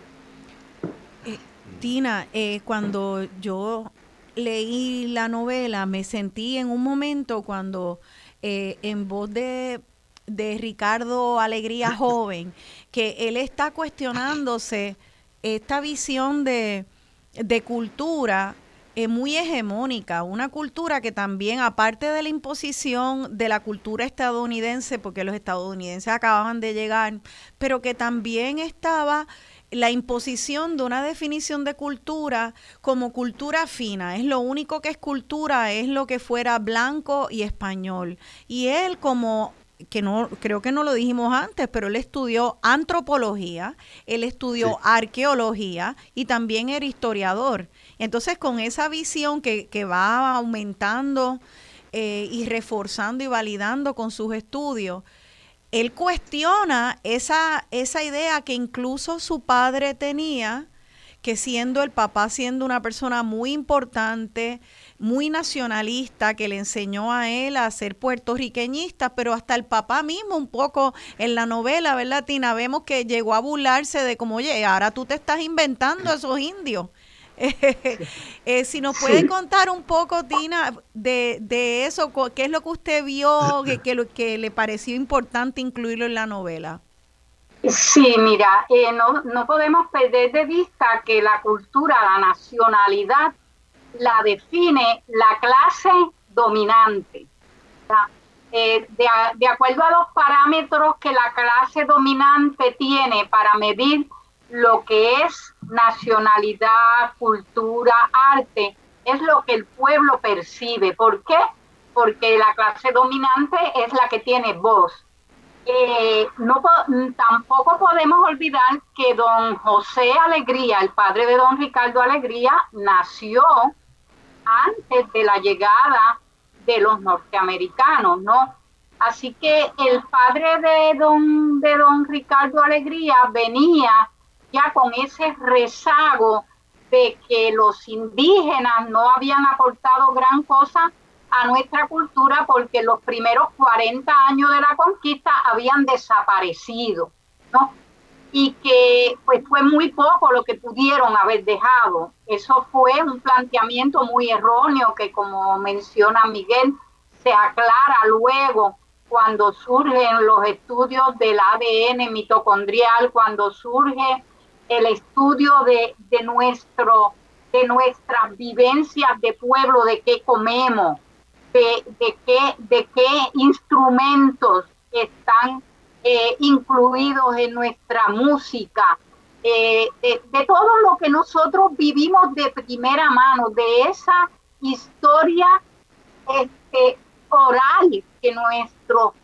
Eh, Tina, eh, cuando yo leí la novela, me sentí en un momento cuando eh, en voz de, de Ricardo Alegría Joven, que él está cuestionándose esta visión de, de cultura es muy hegemónica, una cultura que también, aparte de la imposición de la cultura estadounidense, porque los estadounidenses acababan de llegar, pero que también estaba la imposición de una definición de cultura como cultura fina. Es lo único que es cultura, es lo que fuera blanco y español. Y él como que no creo que no lo dijimos antes, pero él estudió antropología, él estudió arqueología y también era historiador. Entonces, con esa visión que, va aumentando eh, y reforzando y validando con sus estudios, él cuestiona esa, esa idea que incluso su padre tenía, que siendo el papá, siendo una persona muy importante, muy nacionalista, que le enseñó a él a ser puertorriqueñista, pero hasta el papá mismo un poco en la novela, ¿verdad, Tina? Vemos que llegó a burlarse de como, oye, ahora tú te estás inventando esos indios. Eh, si nos puede contar un poco, Tina, de, de, eso, qué es lo que usted vio que, que, que, le pareció importante incluirlo en la novela. Sí, mira, eh, no, no podemos perder de vista que la cultura, la nacionalidad, la define la clase dominante. Eh, de, de acuerdo a los parámetros que la clase dominante tiene para medir lo que es nacionalidad, cultura, arte, es lo que el pueblo percibe. ¿Por qué? Porque la clase dominante es la que tiene voz. Eh, no, tampoco podemos olvidar que don José Alegría, el padre de don Ricardo Alegría, nació antes de la llegada de los norteamericanos, ¿no? Así que el padre de don, de don Ricardo Alegría venía ya con ese rezago de que los indígenas no habían aportado gran cosa a nuestra cultura porque los primeros 40 años de la conquista habían desaparecido, ¿no? y que pues fue muy poco lo que pudieron haber dejado. Eso fue un planteamiento muy erróneo que como menciona Miguel, se aclara luego cuando surgen los estudios del ADN mitocondrial, cuando surge el estudio de, de, nuestro, de nuestras vivencias de pueblo, de qué comemos, de, de, qué, de qué instrumentos están eh, incluidos en nuestra música, eh, de, todo lo que nosotros vivimos de primera mano, de esa historia este, oral que nuestros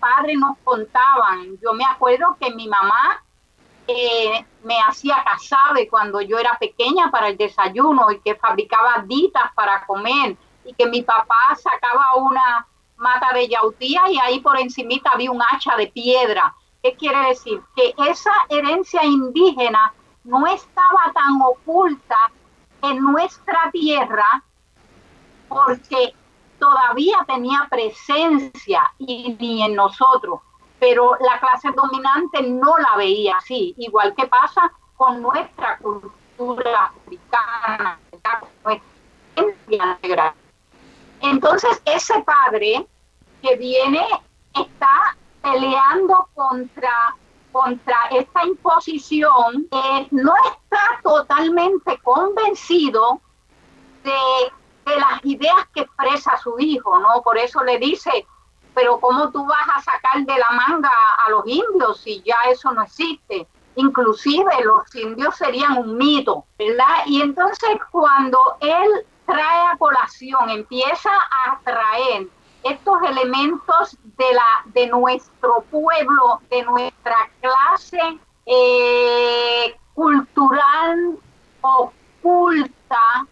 padres nos contaban. Yo me acuerdo que mi mamá me hacía casabe cuando yo era pequeña para el desayuno y que fabricaba ditas para comer y que mi papá sacaba una mata de yautía y ahí por encimita había un hacha de piedra. ¿Qué quiere decir? Que esa herencia indígena no estaba tan oculta en nuestra tierra porque todavía tenía presencia y ni en nosotros, pero la clase dominante no la veía así, igual que pasa con nuestra cultura africana, nuestra entonces, ese padre que viene está peleando contra, contra esta imposición, eh, no está totalmente convencido de, de las ideas que expresa su hijo, ¿no? Por eso le dice, pero ¿cómo tú vas a sacar de la manga a los indios si ya eso no existe? Inclusive los indios serían un mito, ¿verdad? Y entonces cuando él trae a colación, empieza a traer estos elementos de, la, de nuestro pueblo, de nuestra clase eh, cultural oculta,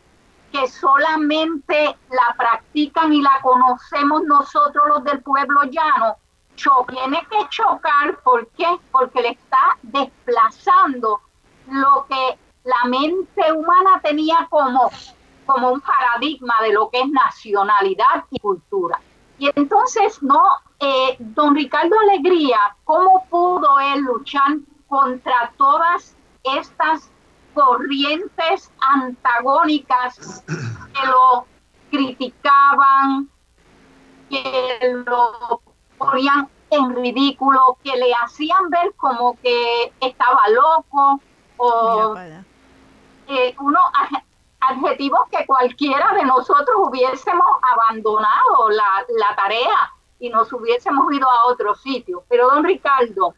que solamente la practican y la conocemos nosotros los del pueblo llano, tiene que chocar, ¿por qué? Porque le está desplazando lo que la mente humana tenía como como un paradigma de lo que es nacionalidad y cultura. Y entonces, no, eh, don Ricardo Alegría, ¿cómo pudo él luchar contra todas estas corrientes antagónicas que lo criticaban, que lo ponían en ridículo, que le hacían ver como que estaba loco o eh, uno adjetivos que cualquiera de nosotros hubiésemos abandonado la, la tarea y nos hubiésemos ido a otro sitio. Pero don Ricardo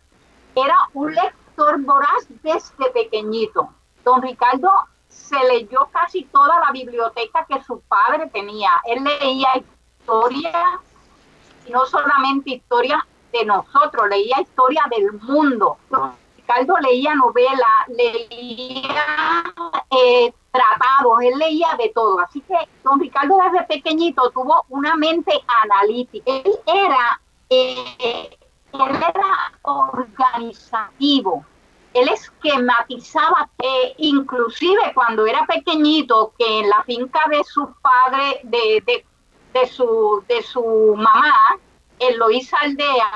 era un lector voraz desde pequeñito. Don Ricardo se leyó casi toda la biblioteca que su padre tenía. Él leía historia, y no solamente historia de nosotros, leía historia del mundo. Don Ricardo leía novela, leía eh, tratados, él leía de todo. Así que don Ricardo desde pequeñito tuvo una mente analítica. Él era, eh, él era organizativo. Él esquematizaba, eh, inclusive cuando era pequeñito, que en la finca de su padre, de, de, de su, de su mamá, en Loíza Aldea,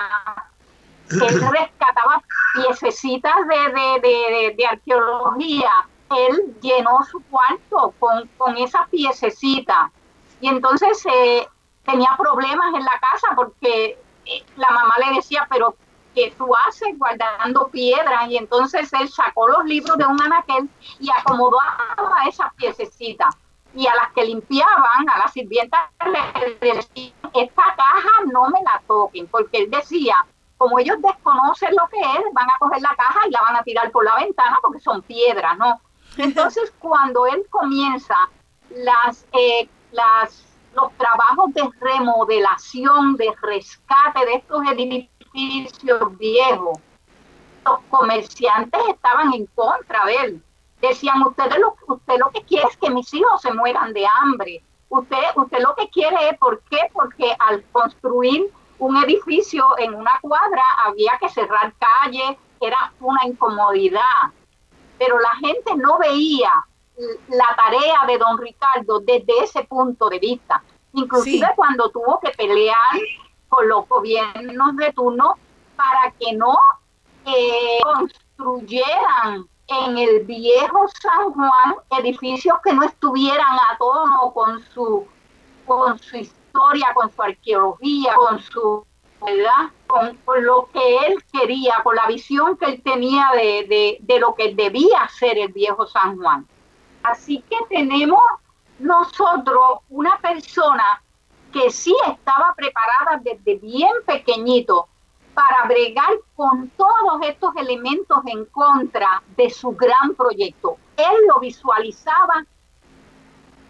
él rescataba piececitas de, de, de, de arqueología él llenó su cuarto con, con esas piececitas. Y entonces eh, tenía problemas en la casa porque eh, la mamá le decía, pero ¿qué tú haces guardando piedras? Y entonces él sacó los libros de un anaquel y acomodó a esas piececitas. Y a las que limpiaban, a las sirvientas, le decían, esta caja no me la toquen, porque él decía, como ellos desconocen lo que es, van a coger la caja y la van a tirar por la ventana porque son piedras, ¿no? Entonces, cuando él comienza las, eh, las, los trabajos de remodelación, de rescate de estos edificios viejos, los comerciantes estaban en contra de él. Decían, usted lo, usted lo que quiere es que mis hijos se mueran de hambre. Usted, usted lo que quiere es, ¿por qué? Porque al construir un edificio en una cuadra había que cerrar calles, era una incomodidad pero la gente no veía la tarea de don Ricardo desde ese punto de vista. Inclusive cuando tuvo que pelear con los gobiernos de turno para que no eh, construyeran en el viejo San Juan edificios que no estuvieran a tono con su, con su historia, con su arqueología, con su ¿verdad? Con, lo que él quería, con la visión que él tenía de, de, de lo que debía ser el viejo San Juan. Así que tenemos nosotros una persona que sí estaba preparada desde bien pequeñito para bregar con todos estos elementos en contra de su gran proyecto. Él lo visualizaba,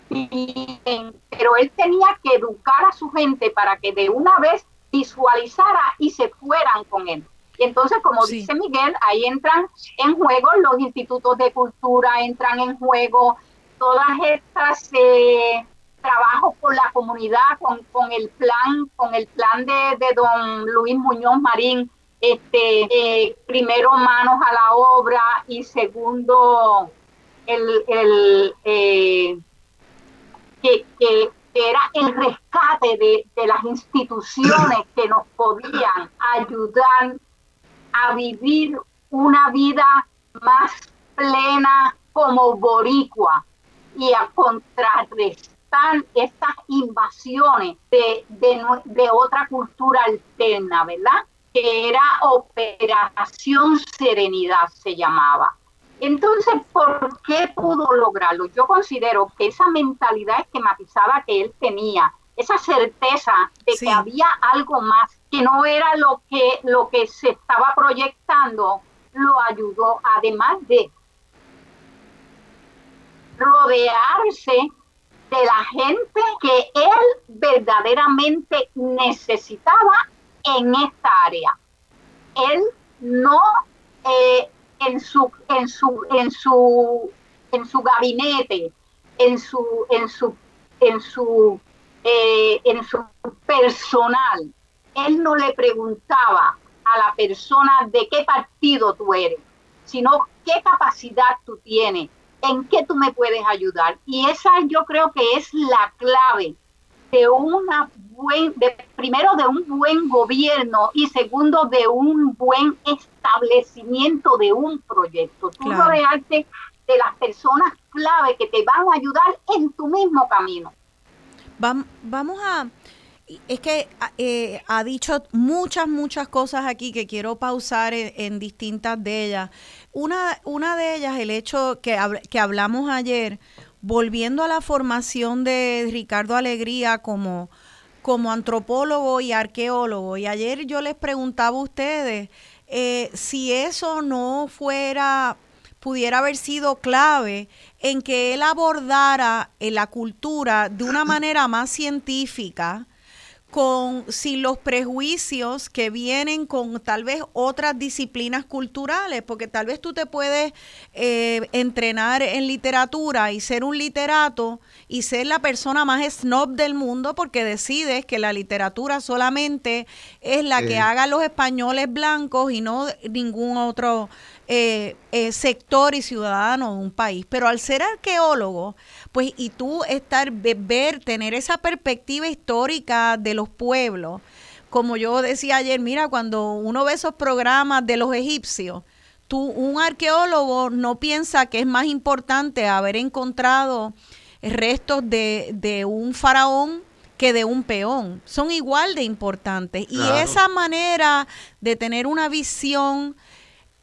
pero él tenía que educar a su gente para que de una vez visualizara y se fueran con él. Y entonces, como dice Miguel, ahí entran en juego los institutos de cultura, entran en juego todas estas eh, trabajos con la comunidad, con, con, el plan, con el plan de, de don Luis Muñoz Marín, este, eh, primero manos a la obra y segundo el, el eh, que, que, era el rescate de, de las instituciones que nos podían ayudar a vivir una vida más plena como boricua y a contrarrestar estas invasiones de, de, otra cultura alterna, ¿verdad? Que era Operación Serenidad, se llamaba. Entonces, ¿por qué pudo lograrlo? Yo considero que esa mentalidad esquematizada que él tenía, esa certeza de que había algo más, que no era lo que, lo que se estaba proyectando, lo ayudó, además de rodearse de la gente que él verdaderamente necesitaba en esta área. Él no eh, en su en su en su en su gabinete, en su en su en su eh, en su personal, él no le preguntaba a la persona de qué partido tú eres, sino qué capacidad tú tienes, en qué tú me puedes ayudar. Y esa yo creo que es la clave de una buen, de, primero de un buen gobierno y segundo de un buen establecimiento de un proyecto. Tú rodearte de las personas clave que te van a ayudar en tu mismo camino. Vamos a, es que eh, ha dicho muchas, muchas cosas aquí que quiero pausar en, distintas de ellas. Una, una de ellas, el hecho que, que hablamos ayer, volviendo a la formación de Ricardo Alegría como, como antropólogo y arqueólogo. Y ayer yo les preguntaba a ustedes eh, si eso no fuera, pudiera haber sido clave en que él abordara la cultura de una manera más científica, con sin los prejuicios que vienen con tal vez otras disciplinas culturales, porque tal vez tú te puedes eh, entrenar en literatura y ser un literato y ser la persona más snob del mundo porque decides que la literatura solamente es la que hagan los españoles blancos y no ningún otro eh, eh, sector y ciudadano de un país. Pero al ser arqueólogo, pues y tú estar, ver, tener esa perspectiva histórica de los pueblos, como yo decía ayer, mira, cuando uno ve esos programas de los egipcios, tú, un arqueólogo no piensa que es más importante haber encontrado restos de, de un faraón que de un peón. Son igual de importantes. Y esa manera de tener una visión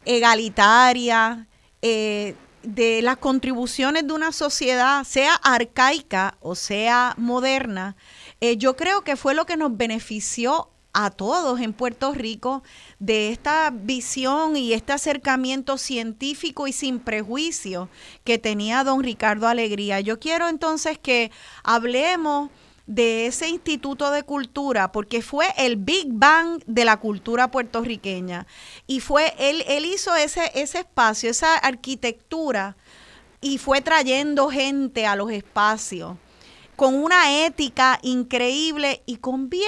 egalitaria, eh, de las contribuciones de una sociedad, sea arcaica o sea moderna, eh, yo creo que fue lo que nos benefició a todos en Puerto Rico de esta visión y este acercamiento científico y sin prejuicio que tenía don Ricardo Alegría. Yo quiero entonces que hablemos de ese Instituto de Cultura, porque fue el Big Bang de la cultura puertorriqueña. Y fue, él, él hizo ese, ese espacio, esa arquitectura, y fue trayendo gente a los espacios con una ética increíble y con bien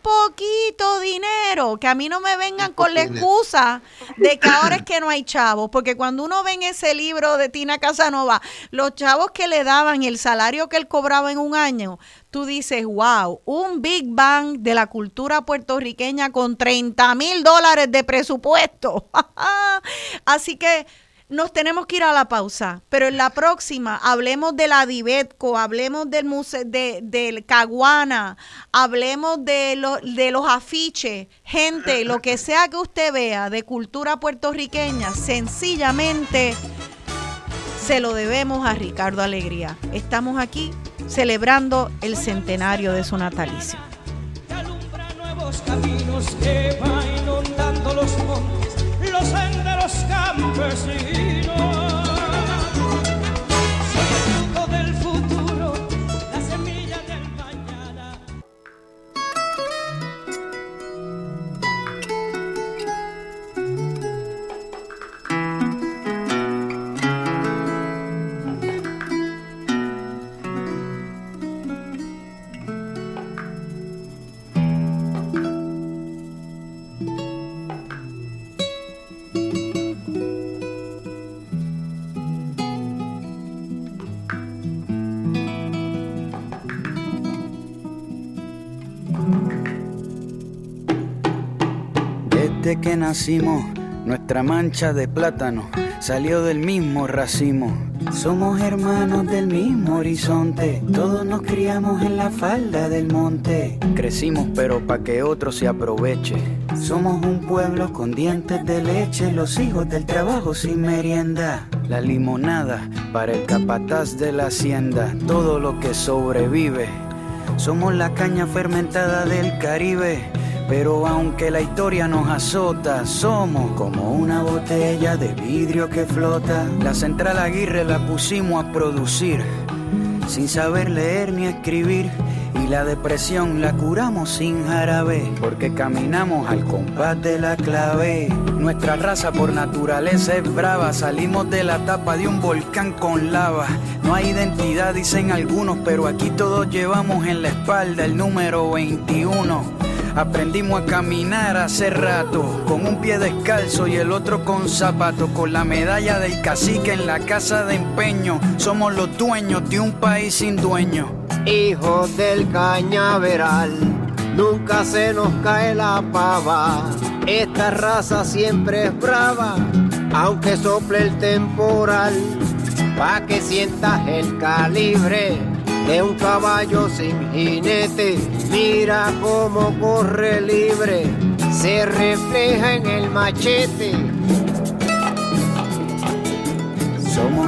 poquito dinero que a mí no me vengan con la excusa de que ahora es que no hay chavos, porque cuando uno ve en ese libro de Tina Casanova, los chavos que le daban el salario que él cobraba en un año, tú dices, wow, un Big Bang de la cultura puertorriqueña con 30 mil dólares de presupuesto. Así que nos tenemos que ir a la pausa, pero en la próxima hablemos de la Divetco, hablemos del museo de, del Caguana, hablemos de, de los afiches, gente, lo que sea que usted vea de cultura puertorriqueña, sencillamente se lo debemos a Ricardo Alegría. Estamos aquí celebrando el centenario de su natalicio. Los senderos campesinos. Que nacimos, nuestra mancha de plátano salió del mismo racimo. Somos hermanos del mismo horizonte, todos nos criamos en la falda del monte. Crecimos pero pa' que otro se aproveche. Somos un pueblo con dientes de leche, los hijos del trabajo sin merienda. La limonada para el capataz de la hacienda, todo lo que sobrevive. Somos la caña fermentada del Caribe pero aunque la historia nos azota, somos como una botella de vidrio que flota. La central Aguirre la pusimos a producir, sin saber leer ni escribir. Y la depresión la curamos sin jarabe, porque caminamos al compás de la clave. Nuestra raza por naturaleza es brava, salimos de la tapa de un volcán con lava. No hay identidad, dicen algunos, pero aquí todos llevamos en la espalda el número 21. Aprendimos a caminar hace rato, con un pie descalzo y el otro con zapato, con la medalla del cacique en la casa de empeño. Somos los dueños de un país sin dueño. Hijos del cañaveral, nunca se nos cae la pava. Esta raza siempre es brava, aunque sople el temporal, pa' que sientas el calibre de un caballo sin jinete. Mira cómo corre libre, se refleja en el machete.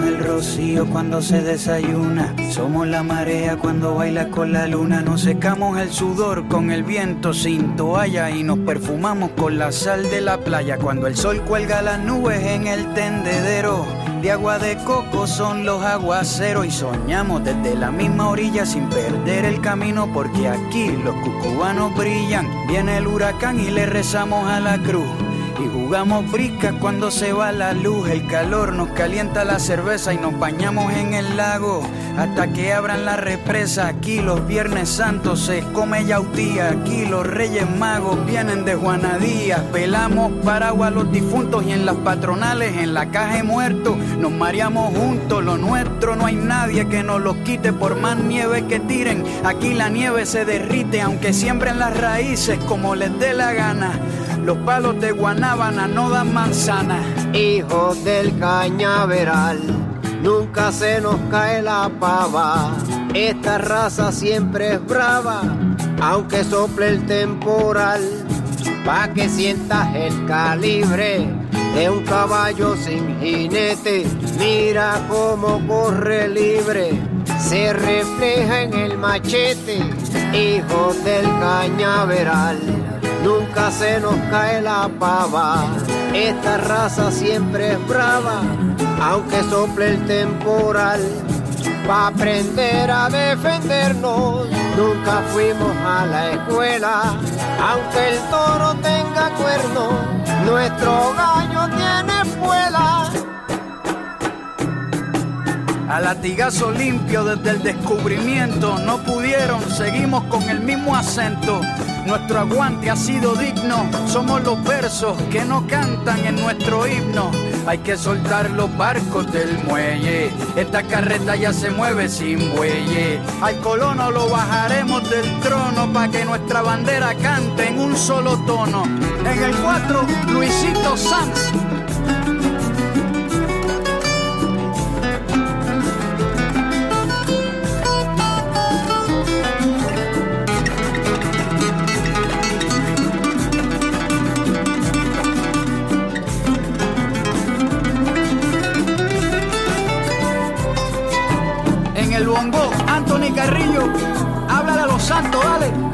El rocío cuando se desayuna, somos la marea cuando baila con la luna, nos secamos el sudor con el viento sin toalla y nos perfumamos con la sal de la playa cuando el sol cuelga las nubes en el tendedero de agua de coco son los aguaceros y soñamos desde la misma orilla sin perder el camino porque aquí los cucubanos brillan. Viene el huracán y le rezamos a la cruz. Y jugamos briscas cuando se va la luz, el calor nos calienta la cerveza y nos bañamos en el lago hasta que abran la represa. Aquí los Viernes Santos se come yautía, aquí los Reyes Magos vienen de Juanadías. Pelamos paraguas los difuntos y en las patronales, en la caja de muertos, nos mareamos juntos. Lo nuestro no hay nadie que nos los quite por más nieve que tiren. Aquí la nieve se derrite aunque siembren las raíces como les dé la gana. Los palos de Guanábana no dan manzana. Hijos del cañaveral, nunca se nos cae la pava. Esta raza siempre es brava, aunque sople el temporal. Pa' que sientas el calibre de un caballo sin jinete. Mira cómo corre libre, se refleja en el machete. Hijos del cañaveral nunca se nos cae la pava. Esta raza siempre es brava, aunque sople el temporal. Pa' aprender a defendernos, nunca fuimos a la escuela. Aunque el toro tenga cuerno, nuestro gallo tiene espuela. A latigazo limpio desde el descubrimiento, no pudieron, seguimos con el mismo acento Nuestro aguante ha sido digno, somos los versos que no cantan en nuestro himno. Hay que soltar los barcos del muelle, esta carreta ya se mueve sin bueye. Al colono lo bajaremos del trono para que nuestra bandera cante en un solo tono. En el 4, Luisito Sanz. Santos, dale.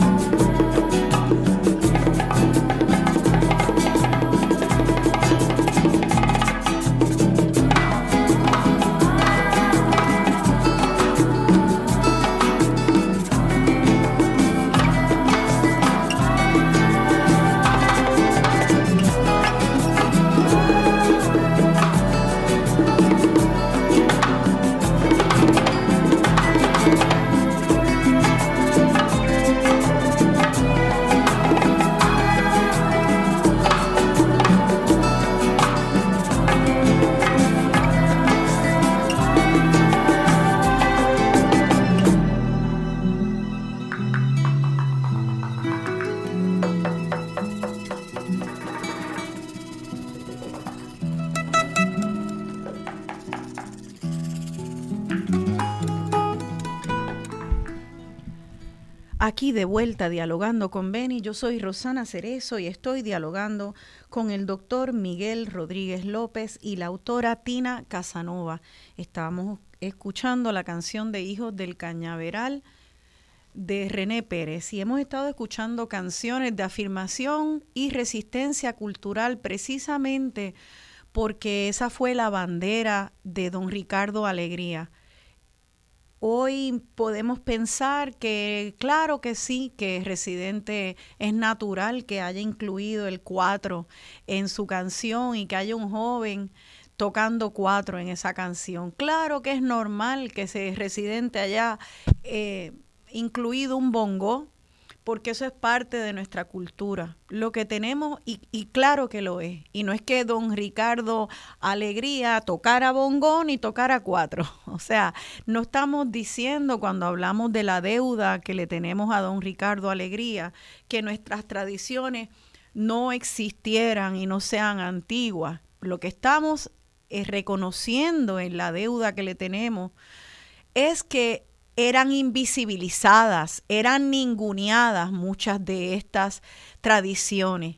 De vuelta dialogando con Beni, yo soy Rosana Cerezo y estoy dialogando con el doctor Miguel Rodríguez López y la autora Tina Casanova. Estábamos escuchando la canción de Hijos del Cañaveral de René Pérez y hemos estado escuchando canciones de afirmación y resistencia cultural precisamente porque esa fue la bandera de don Ricardo Alegría. Hoy podemos pensar que, claro que sí, que Residente es natural que haya incluido el cuatro en su canción y que haya un joven tocando cuatro en esa canción. Claro que es normal que ese Residente haya eh, incluido un bongo, porque eso es parte de nuestra cultura. Lo que tenemos, y, y, claro que lo es, y no es que don Ricardo Alegría tocara bongo ni tocara cuatro. O sea, no estamos diciendo cuando hablamos de la deuda que le tenemos a don Ricardo Alegría, que nuestras tradiciones no existieran y no sean antiguas. Lo que estamos eh, reconociendo en la deuda que le tenemos es que eran invisibilizadas, eran ninguneadas muchas de estas tradiciones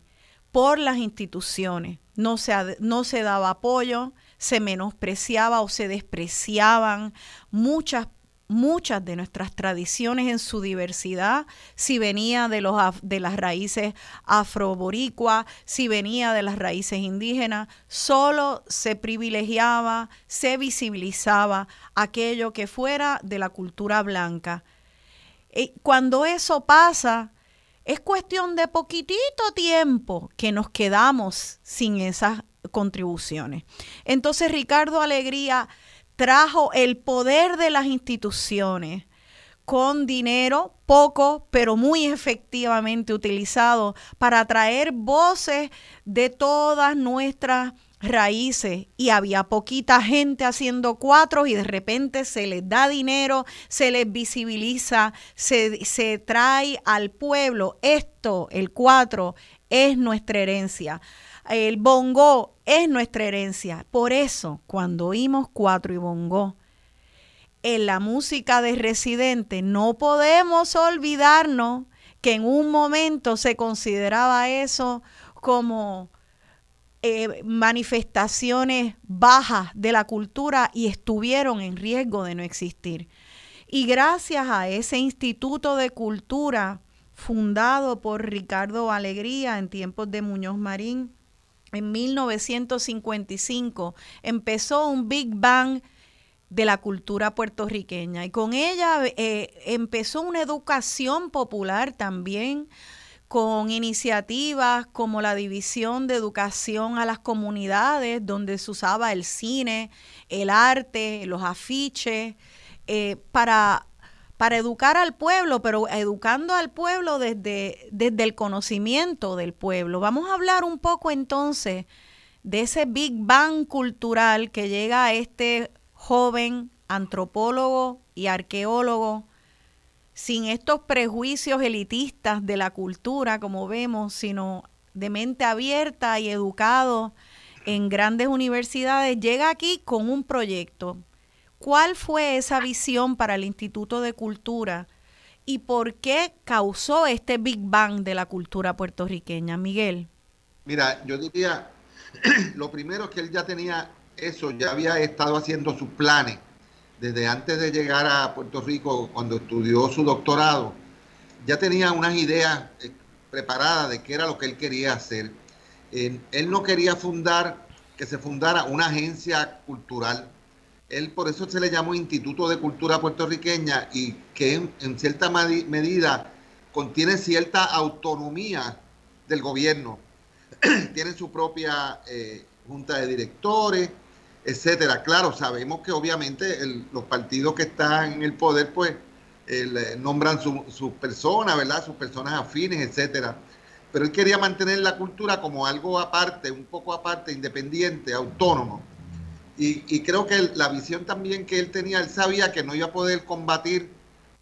por las instituciones. No se, no se daba apoyo, se menospreciaba o se despreciaban muchas muchas de nuestras tradiciones en su diversidad, si venía de, los, de las raíces afroboricuas, si venía de las raíces indígenas, solo se privilegiaba, se visibilizaba aquello que fuera de la cultura blanca. Y cuando eso pasa, es cuestión de poquitito tiempo que nos quedamos sin esas contribuciones. Entonces Ricardo Alegría trajo el poder de las instituciones con dinero poco, pero muy efectivamente utilizado para atraer voces de todas nuestras raíces y había poquita gente haciendo cuatro y de repente se les da dinero, se les visibiliza, se, se trae al pueblo. Esto, el cuatro, es nuestra herencia. El bongo es nuestra herencia. Por eso, cuando oímos cuatro y bongo, en la música de Residente, no podemos olvidarnos que en un momento se consideraba eso como eh, manifestaciones bajas de la cultura y estuvieron en riesgo de no existir. Y gracias a ese Instituto de Cultura fundado por Ricardo Alegría en tiempos de Muñoz Marín, en 1955 empezó un Big Bang de la cultura puertorriqueña. Y con ella eh, empezó una educación popular también con iniciativas como la división de educación a las comunidades donde se usaba el cine, el arte, los afiches, eh, para, para educar al pueblo, pero educando al pueblo desde, desde el conocimiento del pueblo. Vamos a hablar un poco entonces de ese Big Bang cultural que llega a este joven antropólogo y arqueólogo sin estos prejuicios elitistas de la cultura, como vemos, sino de mente abierta y educado en grandes universidades, llega aquí con un proyecto. ¿Cuál fue esa visión para el Instituto de Cultura y por qué causó este Big Bang de la cultura puertorriqueña? Miguel. Mira, yo diría, lo primero es que él ya tenía eso, ya había estado haciendo sus planes desde antes de llegar a Puerto Rico, cuando estudió su doctorado, ya tenía unas ideas eh, preparadas de qué era lo que él quería hacer. él no quería fundar, que se fundara una agencia cultural. Él por eso se le llamó Instituto de Cultura Puertorriqueña y que en, cierta medida contiene cierta autonomía del gobierno. tiene su propia eh, junta de directores, etcétera. Claro, sabemos que obviamente los partidos que están en el poder, pues, eh, nombran sus personas, ¿verdad? Sus personas afines, etcétera. Pero él quería mantener la cultura como algo aparte, un poco aparte, independiente, autónomo. Y, creo que la visión también que él tenía, él sabía que no iba a poder combatir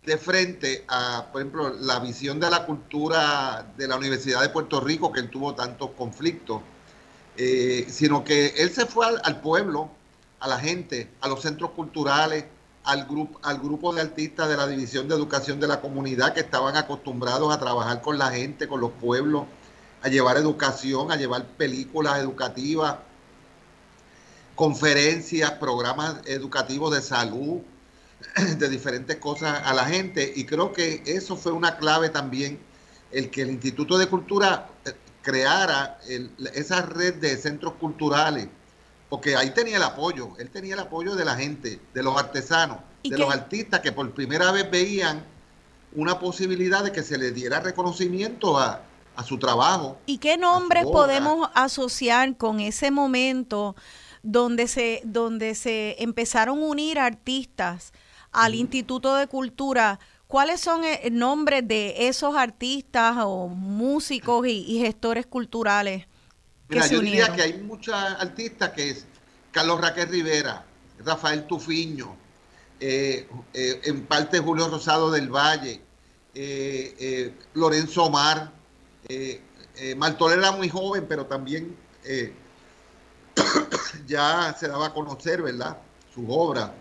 de frente a, por ejemplo, la visión de la cultura de la Universidad de Puerto Rico, que él tuvo tantos conflictos eh, sino que él se fue al, pueblo, a la gente, a los centros culturales, al, grupo, al grupo de artistas de la División de Educación de la Comunidad que estaban acostumbrados a trabajar con la gente, con los pueblos, a llevar educación, a llevar películas educativas, conferencias, programas educativos de salud, de diferentes cosas a la gente. Y creo que eso fue una clave también, el que el Instituto de Cultura eh, creara esa red de centros culturales, porque ahí tenía el apoyo, él tenía el apoyo de la gente, de los artesanos, de los artistas que por primera vez veían una posibilidad de que se le diera reconocimiento a, su trabajo. ¿Y qué nombres podemos asociar con ese momento donde se, donde se empezaron a unir artistas al Instituto de Cultura? ¿Cuáles son el eh, nombres de esos artistas o músicos y, gestores culturales? Que Mira, yo diría que hay muchos artistas que es Carlos Raquel Rivera, Rafael Tufiño, eh, eh, en parte Julio Rosado del Valle, Lorenzo Omar, Martol era muy joven, pero también ya se daba a conocer, ¿verdad? Su obra.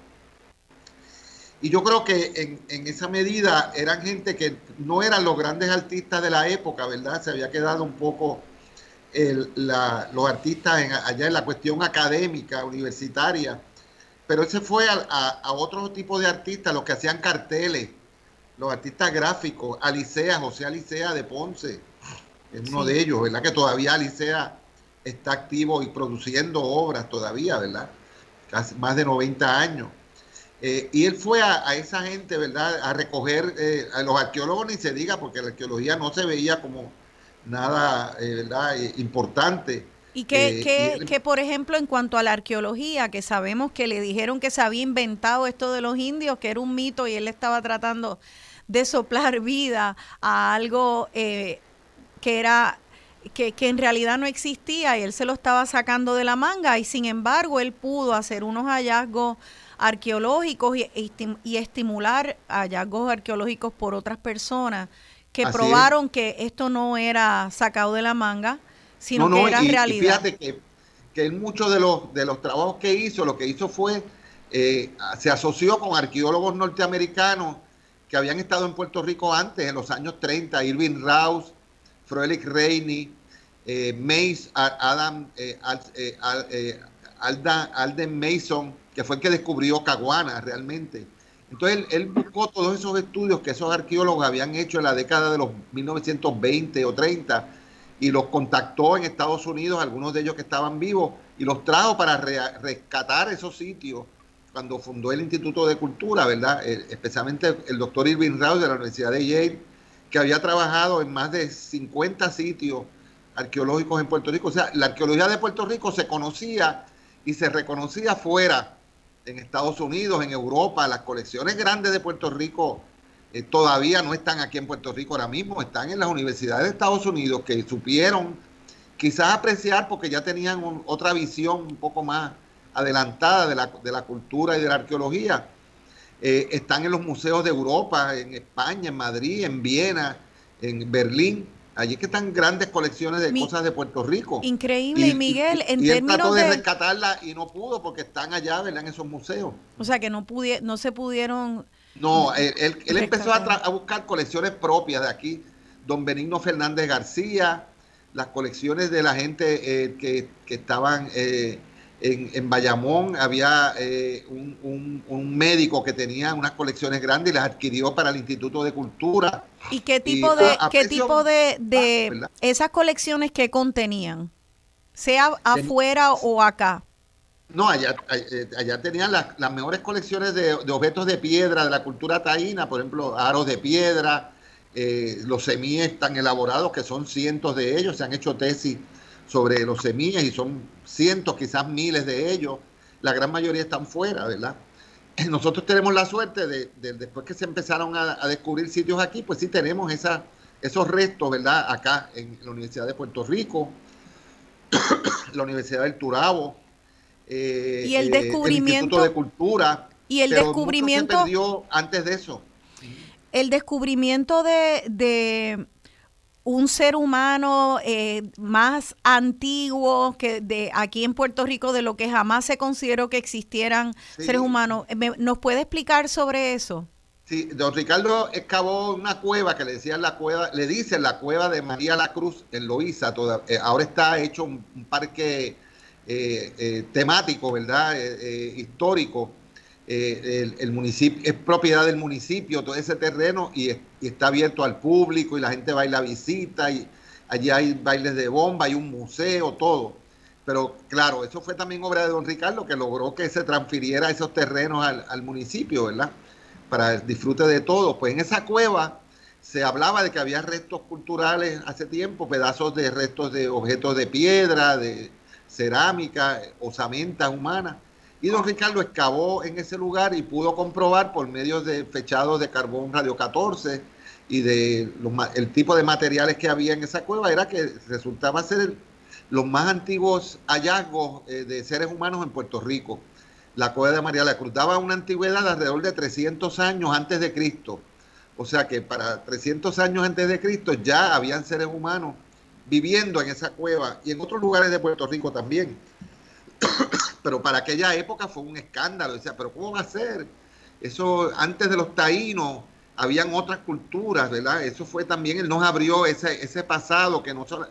Y yo creo que en, esa medida eran gente que no eran los grandes artistas de la época, ¿verdad? Se había quedado un poco los artistas allá en la cuestión académica, universitaria. Pero ese fue a, otro tipo de artistas, los que hacían carteles, los artistas gráficos, Alicea, José Alicea de Ponce, es uno de ellos, ¿verdad? Que todavía Alicea está activo y produciendo obras todavía, ¿verdad? Casi más de 90 años. Eh, y él fue a, esa gente, ¿verdad?, a recoger eh, a los arqueólogos, ni se diga, porque la arqueología no se veía como nada, eh, ¿verdad?, importante. Y que, que, por ejemplo, en cuanto a la arqueología, que sabemos que le dijeron que se había inventado esto de los indios, que era un mito y él estaba tratando de soplar vida a algo que era que, que, en realidad no existía y él se lo estaba sacando de la manga y sin embargo él pudo hacer unos hallazgos arqueológicos y, estimular hallazgos arqueológicos por otras personas que probaron que esto no era sacado de la manga, sino que era realidad. Fíjate que, que en muchos de los, de los trabajos que hizo, lo que hizo fue, eh, se asoció con arqueólogos norteamericanos que habían estado en Puerto Rico antes, en los años 30, Irving Rouse, Frederick Rainey, eh, Mace, Adam, eh, eh Alden Mason, que fue el que descubrió Caguana realmente. Entonces él, buscó todos esos estudios que esos arqueólogos habían hecho en la década de los 1920 o 30 y los contactó en Estados Unidos, algunos de ellos que estaban vivos, y los trajo para rescatar esos sitios cuando fundó el Instituto de Cultura, ¿verdad? Eh, especialmente el doctor Irving Rouse de la Universidad de Yale, que había trabajado en más de 50 sitios arqueológicos en Puerto Rico. O sea, la arqueología de Puerto Rico se conocía y se reconocía fuera en Estados Unidos, en Europa, las colecciones grandes de Puerto Rico eh, todavía no están aquí en Puerto Rico ahora mismo, están en las universidades de Estados Unidos que supieron quizás apreciar porque ya tenían otra visión un poco más adelantada de la, de la cultura y de la arqueología. Eh, están en los museos de Europa, en España, en Madrid, en Viena, en Berlín. Allí es que están grandes colecciones de Mi- cosas de Puerto Rico. Increíble, y, Miguel, en y él términos trató de, de... rescatarla y no pudo porque están allá, ¿verdad? En esos museos. O sea, que no, pudie- no se pudieron... No, él, él- él empezó a buscar colecciones propias de aquí. Don Benigno Fernández García, las colecciones de la gente eh, que, que estaban eh, en, en Bayamón. Había eh, un, un- un médico que tenía unas colecciones grandes y las adquirió para el Instituto de Cultura. ¿Y qué Y tipo de, a- a qué precio tipo de, de esas colecciones que contenían? Sea afuera o acá. No, allá, eh, allá tenían las, las mejores colecciones de, de objetos de piedra de la cultura taína, por ejemplo, aros de piedra, eh, los semíes tan elaborados que son cientos de ellos, se han hecho tesis sobre los semíes y son cientos, quizás miles de ellos, la gran mayoría están fuera, ¿verdad? Nosotros tenemos la suerte de, de- después que se empezaron a, a descubrir sitios aquí, pues sí tenemos esa, esos restos, ¿verdad? Acá en la Universidad de Puerto Rico, la Universidad del Turabo, eh, Y el eh, descubrimiento- Instituto de Cultura. Y el pero mucho descubrimiento- se perdió antes de eso. El descubrimiento de, de un ser humano eh, más antiguo que de aquí en Puerto Rico, de lo que jamás se consideró que existieran Sí. seres humanos. ¿Me- ¿Nos puede explicar sobre eso? Sí, don Ricardo excavó una cueva que le decían la cueva, le dicen la cueva de María la Cruz en Loíza. toda- eh, ahora está hecho un, un parque eh, eh, temático, ¿verdad? Eh, eh, histórico. Eh, el, municipio es propiedad del municipio, todo ese terreno, y, es- y está abierto al público y la gente va a ir a visita y allí hay bailes de bomba, hay un museo, todo. Pero claro, eso fue también obra de don Ricardo que logró que se transfiriera esos terrenos al, municipio, ¿verdad? Para el disfrute de todos. Pues en esa cueva se hablaba de que había restos culturales hace tiempo, pedazos de restos de objetos de piedra, de cerámica, osamentas humanas. Y don Ricardo excavó en ese lugar y pudo comprobar por medio de fechados de carbón radio 14 y de los el tipo de materiales que había en esa cueva, era que resultaba ser los más antiguos hallazgos eh, de seres humanos en Puerto Rico. La cueva de María la Cruz daba una antigüedad de alrededor de 300 años antes de Cristo. O sea que para 300 años antes de Cristo ya habían seres humanos viviendo en esa cueva y en otros lugares de Puerto Rico también. Pero para aquella época fue un escándalo. Decía, pero ¿cómo va a ser? Eso antes de los taínos habían otras culturas, ¿verdad? Eso fue también, él nos abrió ese, ese pasado que nosotros,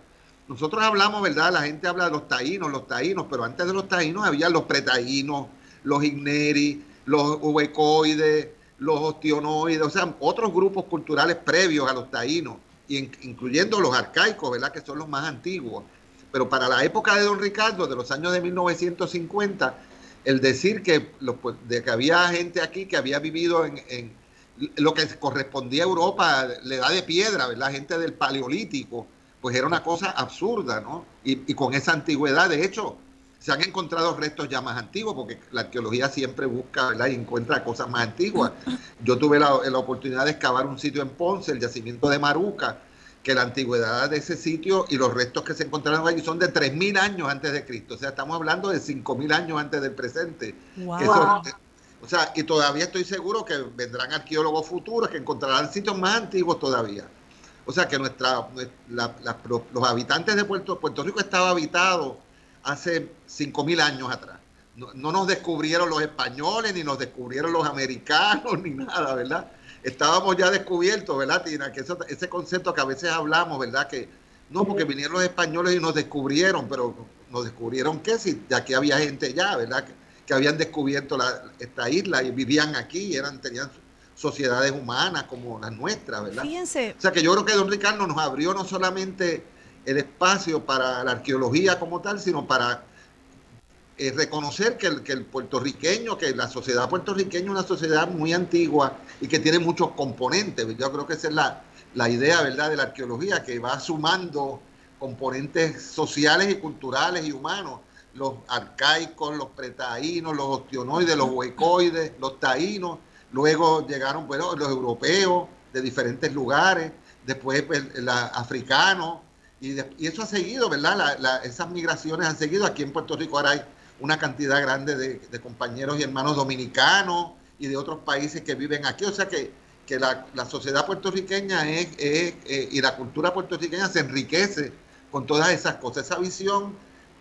nosotros hablamos, ¿verdad? La gente habla de los taínos, los taínos, pero antes de los taínos había los pretaínos, los igneri, los huecoides, los ostionoides, o sea, otros grupos culturales previos a los taínos, y in- incluyendo los arcaicos, ¿verdad? Que son los más antiguos. Pero para la época de Don Ricardo, de los años de 1950, el decir que, lo- pues, de que había gente aquí que había vivido en, lo que correspondía a Europa, la edad de piedra, ¿verdad? Gente del paleolítico, pues era una cosa absurda, ¿no? Y, y con esa antigüedad, de hecho, se han encontrado restos ya más antiguos, porque la arqueología siempre busca. Y encuentra cosas más antiguas. Yo tuve la, la oportunidad de excavar un sitio en Ponce, el yacimiento de Maruca, que la antigüedad de ese sitio y los restos que se encontraron allí son de 3.000 años antes de Cristo. O sea, estamos hablando de 5.000 años antes del presente. Wow. Eso- o sea, y todavía estoy seguro que vendrán arqueólogos futuros que encontrarán sitios más antiguos todavía. O sea, que nuestra, la- la- los habitantes de Puerto, Puerto Rico estaba habitado hace 5.000 años atrás. No, no nos descubrieron los españoles, ni nos descubrieron los americanos, ni nada, ¿verdad? Estábamos ya descubiertos, ¿verdad, Tina? Que eso, ese concepto que a veces hablamos, ¿verdad? Que no, porque vinieron los españoles y nos descubrieron, pero nos descubrieron que si de aquí había gente ya, ¿verdad? Que, que habían descubierto la- esta isla y vivían aquí, eran, tenían sociedades humanas como las nuestras, ¿verdad? Fíjense, O sea que yo creo que don Ricardo nos abrió no solamente el espacio para la arqueología como tal, sino para eh, reconocer que el, que el puertorriqueño, que la sociedad puertorriqueña es una sociedad muy antigua y que tiene muchos componentes. Yo creo que esa es la, la idea, ¿verdad?, de la arqueología, que va sumando componentes sociales y culturales y humanos. Los arcaicos, los pretaínos, los ostionoides, los huecoides, los taínos, luego llegaron bueno, los europeos de diferentes lugares, después pues, africanos, y, y, eso ha seguido, ¿verdad? La, la, esas migraciones han seguido. Aquí en Puerto Rico ahora hay una cantidad grande de, compañeros y hermanos dominicanos y de otros países que viven aquí. O sea que, que la, la, sociedad puertorriqueña es, es eh, y la cultura puertorriqueña se enriquece con todas esas cosas, esa visión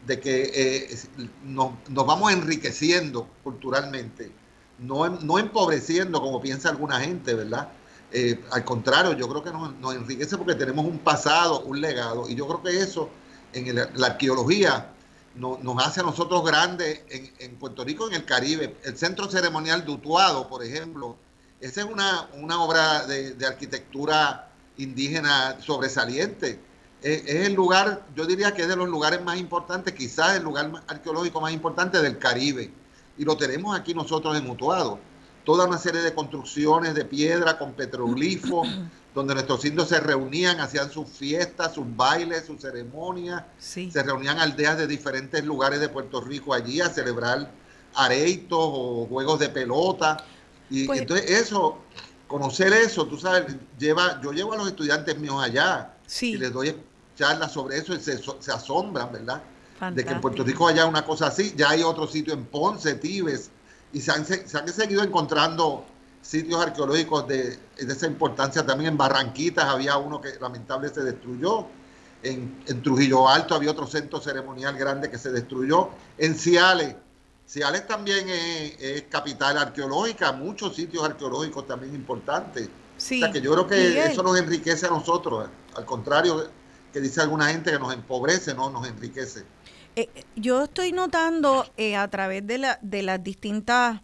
de que eh, nos, vamos enriqueciendo culturalmente, no, no empobreciendo como piensa alguna gente, ¿verdad? Eh, al contrario, yo creo que nos, nos, enriquece porque tenemos un pasado, un legado, y yo creo que eso en la arqueología no, nos hace a nosotros grandes en, en, Puerto Rico, en el Caribe. El Centro Ceremonial de Utuado, por ejemplo, esa es una, una obra de, de, arquitectura indígena sobresaliente. Es, es, el lugar, yo diría que es de los lugares más importantes, quizás el lugar arqueológico más importante del Caribe. Y lo tenemos aquí nosotros en Utuado toda una serie de construcciones de piedra con petroglifos, donde nuestros indios se reunían, hacían sus fiestas, sus bailes, sus ceremonias, sí. se reunían aldeas de diferentes lugares de Puerto Rico allí a celebrar areitos o juegos de pelota. Y pues, entonces eso, conocer eso, tú sabes, lleva, yo llevo a los estudiantes míos allá sí. y les doy charlas sobre eso y se, se asombran, ¿verdad? Fantástico. De que en Puerto Rico haya una cosa así. Ya hay otro sitio en Ponce, Tibes, y se han, se han, seguido encontrando sitios arqueológicos de, de, esa importancia. También en Barranquitas había uno que lamentablemente se destruyó. En, en, Trujillo Alto había otro centro ceremonial grande que se destruyó. En Ciales, Ciales también es, es capital arqueológica, muchos sitios arqueológicos también importantes. Sí. O sea que yo creo que Miguel. eso nos enriquece a nosotros. Al contrario, que dice alguna gente que nos empobrece, no nos enriquece. Eh, yo estoy notando eh, a través de, la, de las distintas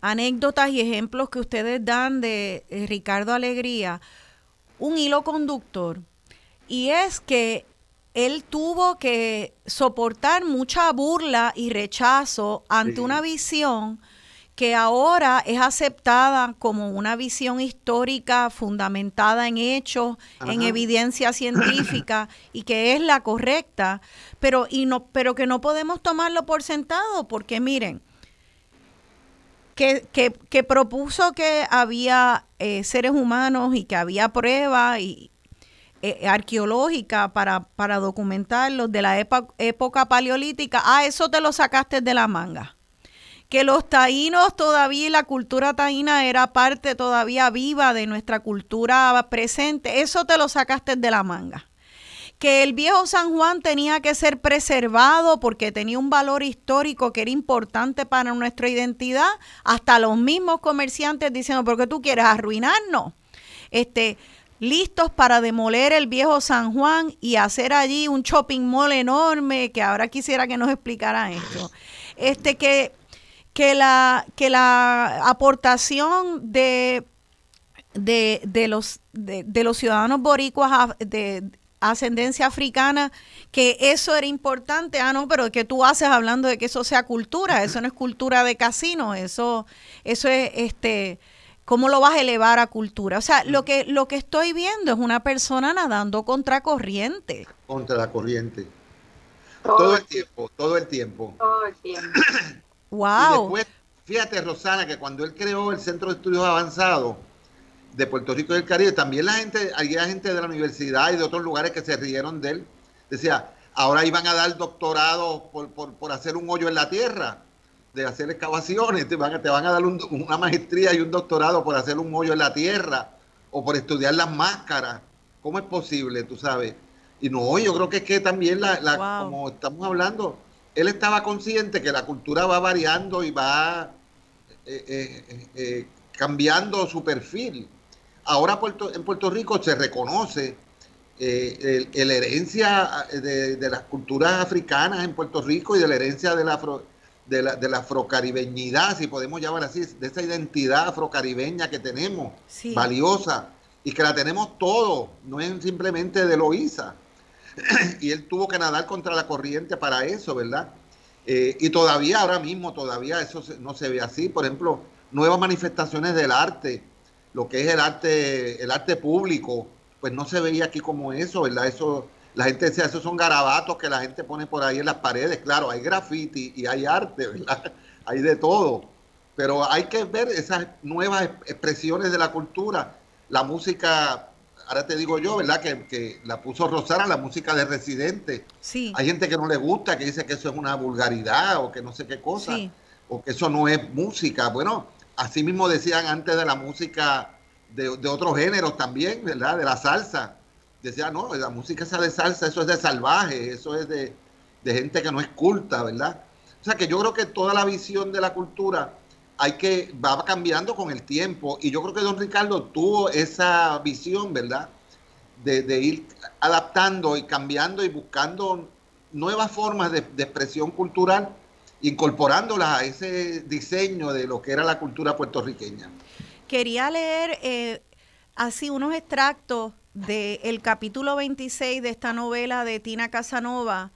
anécdotas y ejemplos que ustedes dan de eh, Ricardo Alegría, un hilo conductor. Y es que él tuvo que soportar mucha burla y rechazo ante sí. una visión que ahora es aceptada como una visión histórica fundamentada en hechos, Ajá. en evidencia científica y que es la correcta, pero y no pero que no podemos tomarlo por sentado porque miren que, que, que propuso que había eh, seres humanos y que había pruebas y eh, arqueológica para, para documentarlos de la época, época paleolítica, ah, eso te lo sacaste de la manga que los taínos todavía, la cultura taína era parte todavía viva de nuestra cultura presente, eso te lo sacaste de la manga. Que el viejo San Juan tenía que ser preservado porque tenía un valor histórico que era importante para nuestra identidad, hasta los mismos comerciantes diciendo, ¿por qué tú quieres arruinarnos? Este, listos para demoler el viejo San Juan y hacer allí un shopping mall enorme, que ahora quisiera que nos explicara esto. Este que que la, que la aportación de, de, de los, de, de, los ciudadanos boricuas de ascendencia africana, que eso era importante, ah, no, pero que tú haces hablando de que eso sea cultura, eso no es cultura de casino, eso, eso es este ¿cómo lo vas a elevar a cultura? O sea, lo que, lo que estoy viendo es una persona nadando contra corriente. Contra la corriente. Todo, todo el tiempo, todo el tiempo. Todo el tiempo. Wow. Y después, fíjate, Rosana, que cuando él creó el Centro de Estudios Avanzados de Puerto Rico y el Caribe, también la gente, había gente de la universidad y de otros lugares que se rieron de él. Decía, ahora iban a dar doctorado por, por, por hacer un hoyo en la tierra, de hacer excavaciones, te van, te van a dar un, una maestría y un doctorado por hacer un hoyo en la tierra o por estudiar las máscaras. ¿Cómo es posible, tú sabes? Y no, yo creo que es que también, la, la wow. como estamos hablando, él estaba consciente que la cultura va variando y va eh, eh, eh, cambiando su perfil. Ahora Puerto, en Puerto Rico se reconoce la herencia de, de, las culturas africanas en Puerto Rico y de la herencia de la, afro, de la, de la afrocaribeñidad, si podemos llamar así, de esa identidad afrocaribeña que tenemos, sí. valiosa, y que la tenemos todo, no es simplemente de Loíza. y él tuvo que nadar contra la corriente para eso, ¿verdad? Eh, y todavía, ahora mismo, todavía eso no se ve así. Por ejemplo, nuevas manifestaciones del arte, lo que es el arte, el arte público, pues no se veía aquí como eso, ¿verdad? Eso, la gente decía, esos son garabatos que la gente pone por ahí en las paredes. Claro, hay graffiti y hay arte, ¿verdad? Hay de todo. pero hay que ver esas nuevas expresiones de la cultura. La música, ahora te digo yo, ¿verdad? Que, que la puso Rosana, la música de Residente. Sí. Hay gente que no le gusta, que dice que eso es una vulgaridad o que no sé qué cosa, Sí. o que eso no es música. Bueno, así mismo decían antes de la música de, de otros géneros también, ¿verdad? De la salsa. Decían, no, la música esa de salsa, eso es de salvaje, eso es de, de gente que no es culta, ¿verdad? O sea que yo creo que toda la visión de la cultura hay que va cambiando con el tiempo y yo creo que don Ricardo tuvo esa visión, ¿verdad? De, de ir adaptando y cambiando y buscando nuevas formas de, de expresión cultural, incorporándolas a ese diseño de lo que era la cultura puertorriqueña. Quería leer eh, así unos extractos del capítulo 26 de esta novela de Tina Casanova.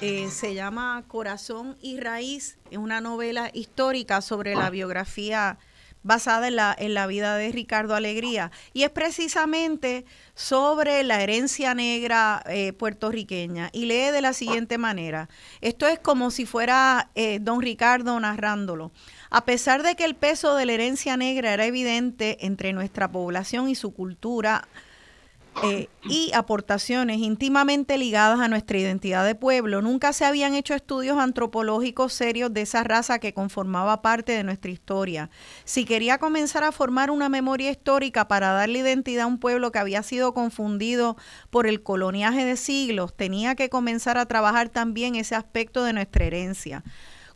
Eh, se llama Corazón y Raíz. Es una novela histórica sobre la biografía basada en la, en la vida de Ricardo Alegría. Y es precisamente sobre la herencia negra eh, puertorriqueña. Y lee de la siguiente manera. Esto es como si fuera eh, don Ricardo narrándolo. A pesar de que el peso de la herencia negra era evidente entre nuestra población y su cultura, eh, y aportaciones íntimamente ligadas a nuestra identidad de pueblo, nunca se habían hecho estudios antropológicos serios de esa raza que conformaba parte de nuestra historia. Si quería comenzar a formar una memoria histórica para darle identidad a un pueblo que había sido confundido por el coloniaje de siglos, tenía que comenzar a trabajar también ese aspecto de nuestra herencia.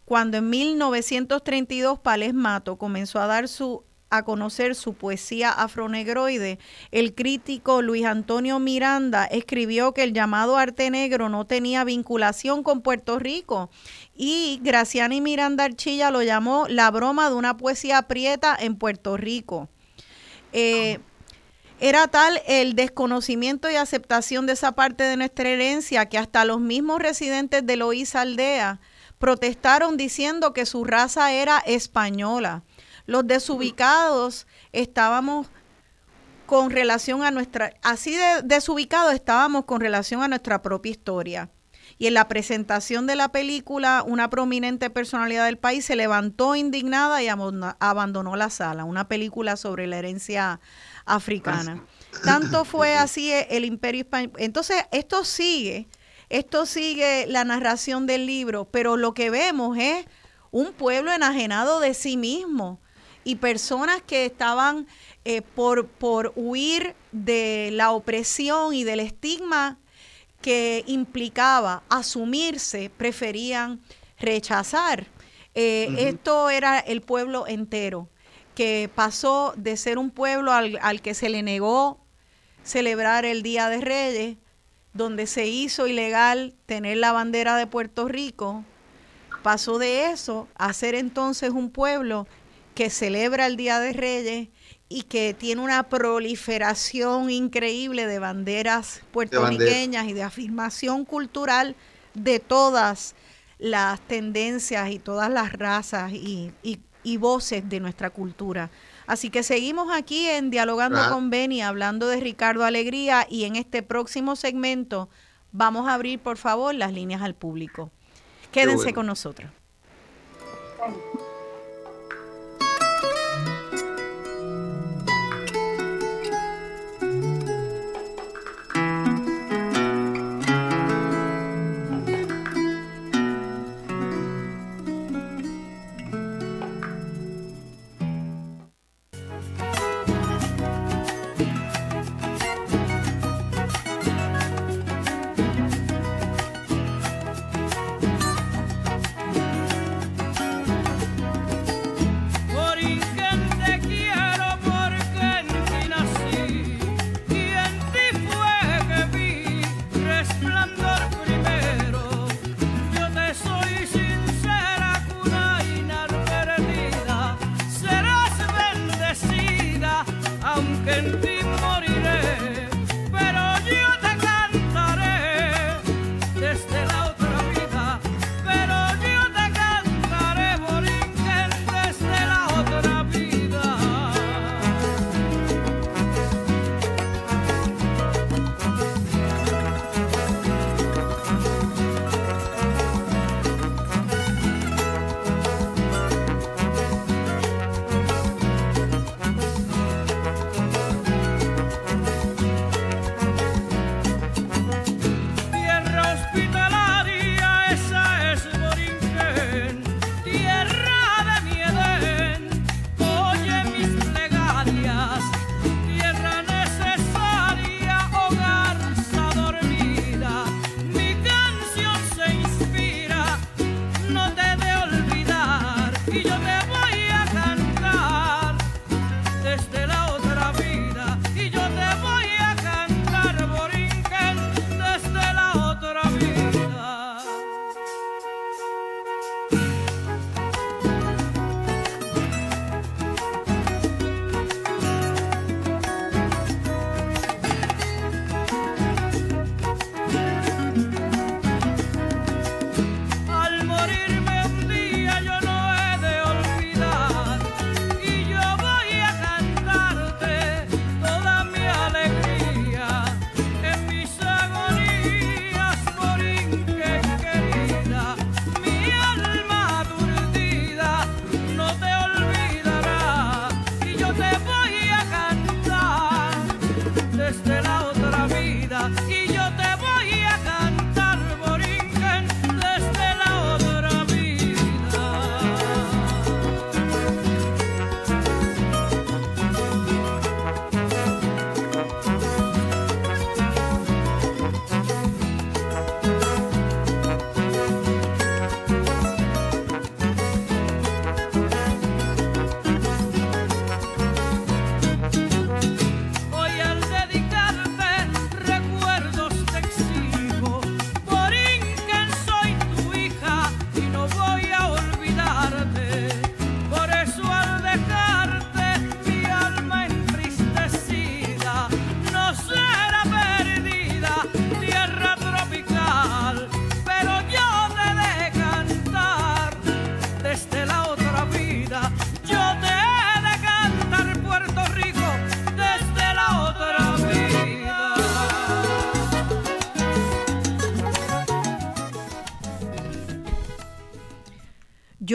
Cuando en 1932 Palés Mato comenzó a dar su a conocer su poesía afronegroide, el crítico Luis Antonio Miranda escribió que el llamado arte negro no tenía vinculación con Puerto Rico y Graciani Miranda Archilla lo llamó la broma de una poesía prieta en Puerto Rico. Eh, era tal el desconocimiento y aceptación de esa parte de nuestra herencia que hasta los mismos residentes de Loíza Aldea protestaron diciendo que su raza era española. Los desubicados estábamos con relación a nuestra, así de desubicados estábamos con relación a nuestra propia historia. Y en la presentación de la película, una prominente personalidad del país se levantó indignada y abandonó la sala, una película sobre la herencia africana. Tanto fue así el imperio español. Entonces, esto sigue, esto sigue la narración del libro, pero lo que vemos es un pueblo enajenado de sí mismo y personas que estaban eh, por, por huir de la opresión y del estigma que implicaba asumirse, preferían rechazar. Eh. Esto era el pueblo entero, que pasó de ser un pueblo al, al que se le negó celebrar el Día de Reyes, donde se hizo ilegal tener la bandera de Puerto Rico, pasó de eso a ser entonces un pueblo que celebra el Día de Reyes y que tiene una proliferación increíble de banderas puertorriqueñas y de afirmación cultural de todas las tendencias y todas las razas y, y- y voces de nuestra cultura. Así que seguimos aquí en Dialogando Ajá. con Beni, hablando de Ricardo Alegría y en este próximo segmento vamos a abrir, por favor, las líneas al público. Quédense bueno. con nosotros.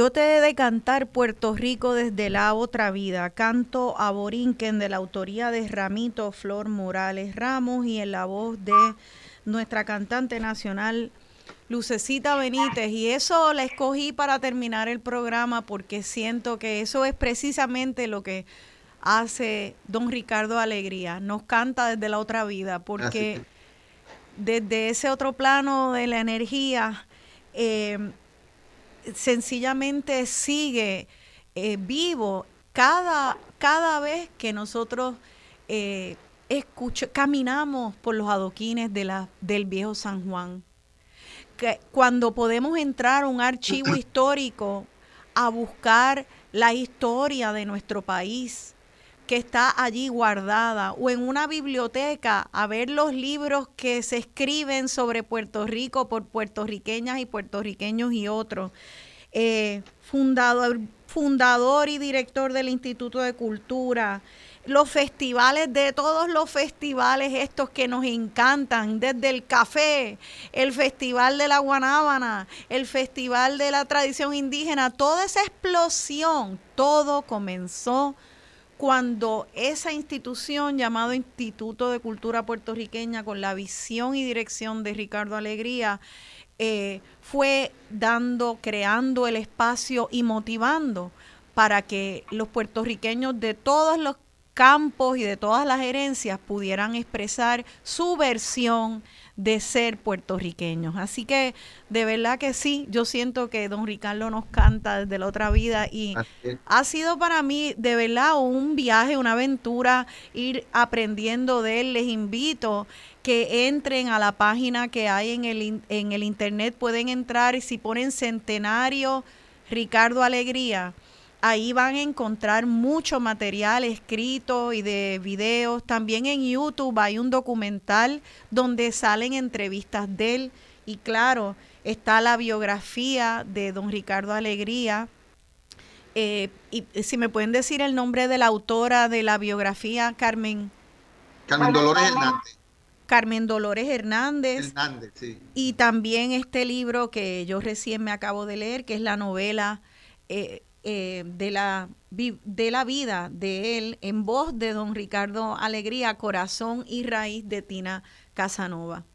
Yo te he de cantar Puerto Rico desde la otra vida, canto a Borinquen de la autoría de Ramito Flor Morales Ramos y en la voz de nuestra cantante nacional Lucecita Benítez. Y eso la escogí para terminar el programa porque siento que eso es precisamente lo que hace don Ricardo Alegría. Nos canta desde la otra vida porque desde ese otro plano de la energía... Eh, sencillamente sigue eh, vivo cada, cada vez que nosotros eh, caminamos por los adoquines de la, del viejo San Juan. Que cuando podemos entrar a un archivo histórico a buscar la historia de nuestro país, que está allí guardada o en una biblioteca a ver los libros que se escriben sobre Puerto Rico por puertorriqueñas y puertorriqueños y otros. Eh, fundador, fundador y director del Instituto de Cultura, los festivales, de todos los festivales estos que nos encantan, desde el café, el Festival de la Guanábana, el Festival de la Tradición Indígena, toda esa explosión, todo comenzó cuando esa institución llamado Instituto de Cultura Puertorriqueña, con la visión y dirección de Ricardo Alegría, eh, fue dando, creando el espacio y motivando para que los puertorriqueños de todos los campos y de todas las herencias pudieran expresar su versión de ser puertorriqueños. Así que de verdad que sí, yo siento que don Ricardo nos canta desde la otra vida y ha sido para mí de verdad un viaje, una aventura, ir aprendiendo de él. Les invito que entren a la página que hay en el, en el internet, pueden entrar y si ponen Centenario Ricardo Alegría Ahí van a encontrar mucho material escrito y de videos. También en YouTube hay un documental donde salen entrevistas de él. Y claro, está la biografía de don Ricardo Alegría. Eh, y si me pueden decir el nombre de la autora de la biografía, Carmen. Carmen Dolores Hernández. Carmen Dolores Hernández. Hernández, sí. Y también este libro que yo recién me acabo de leer, que es la novela eh, eh, de, la, de la vida de él en voz de don Ricardo Alegría, Corazón y Raíz de Tina Casanova.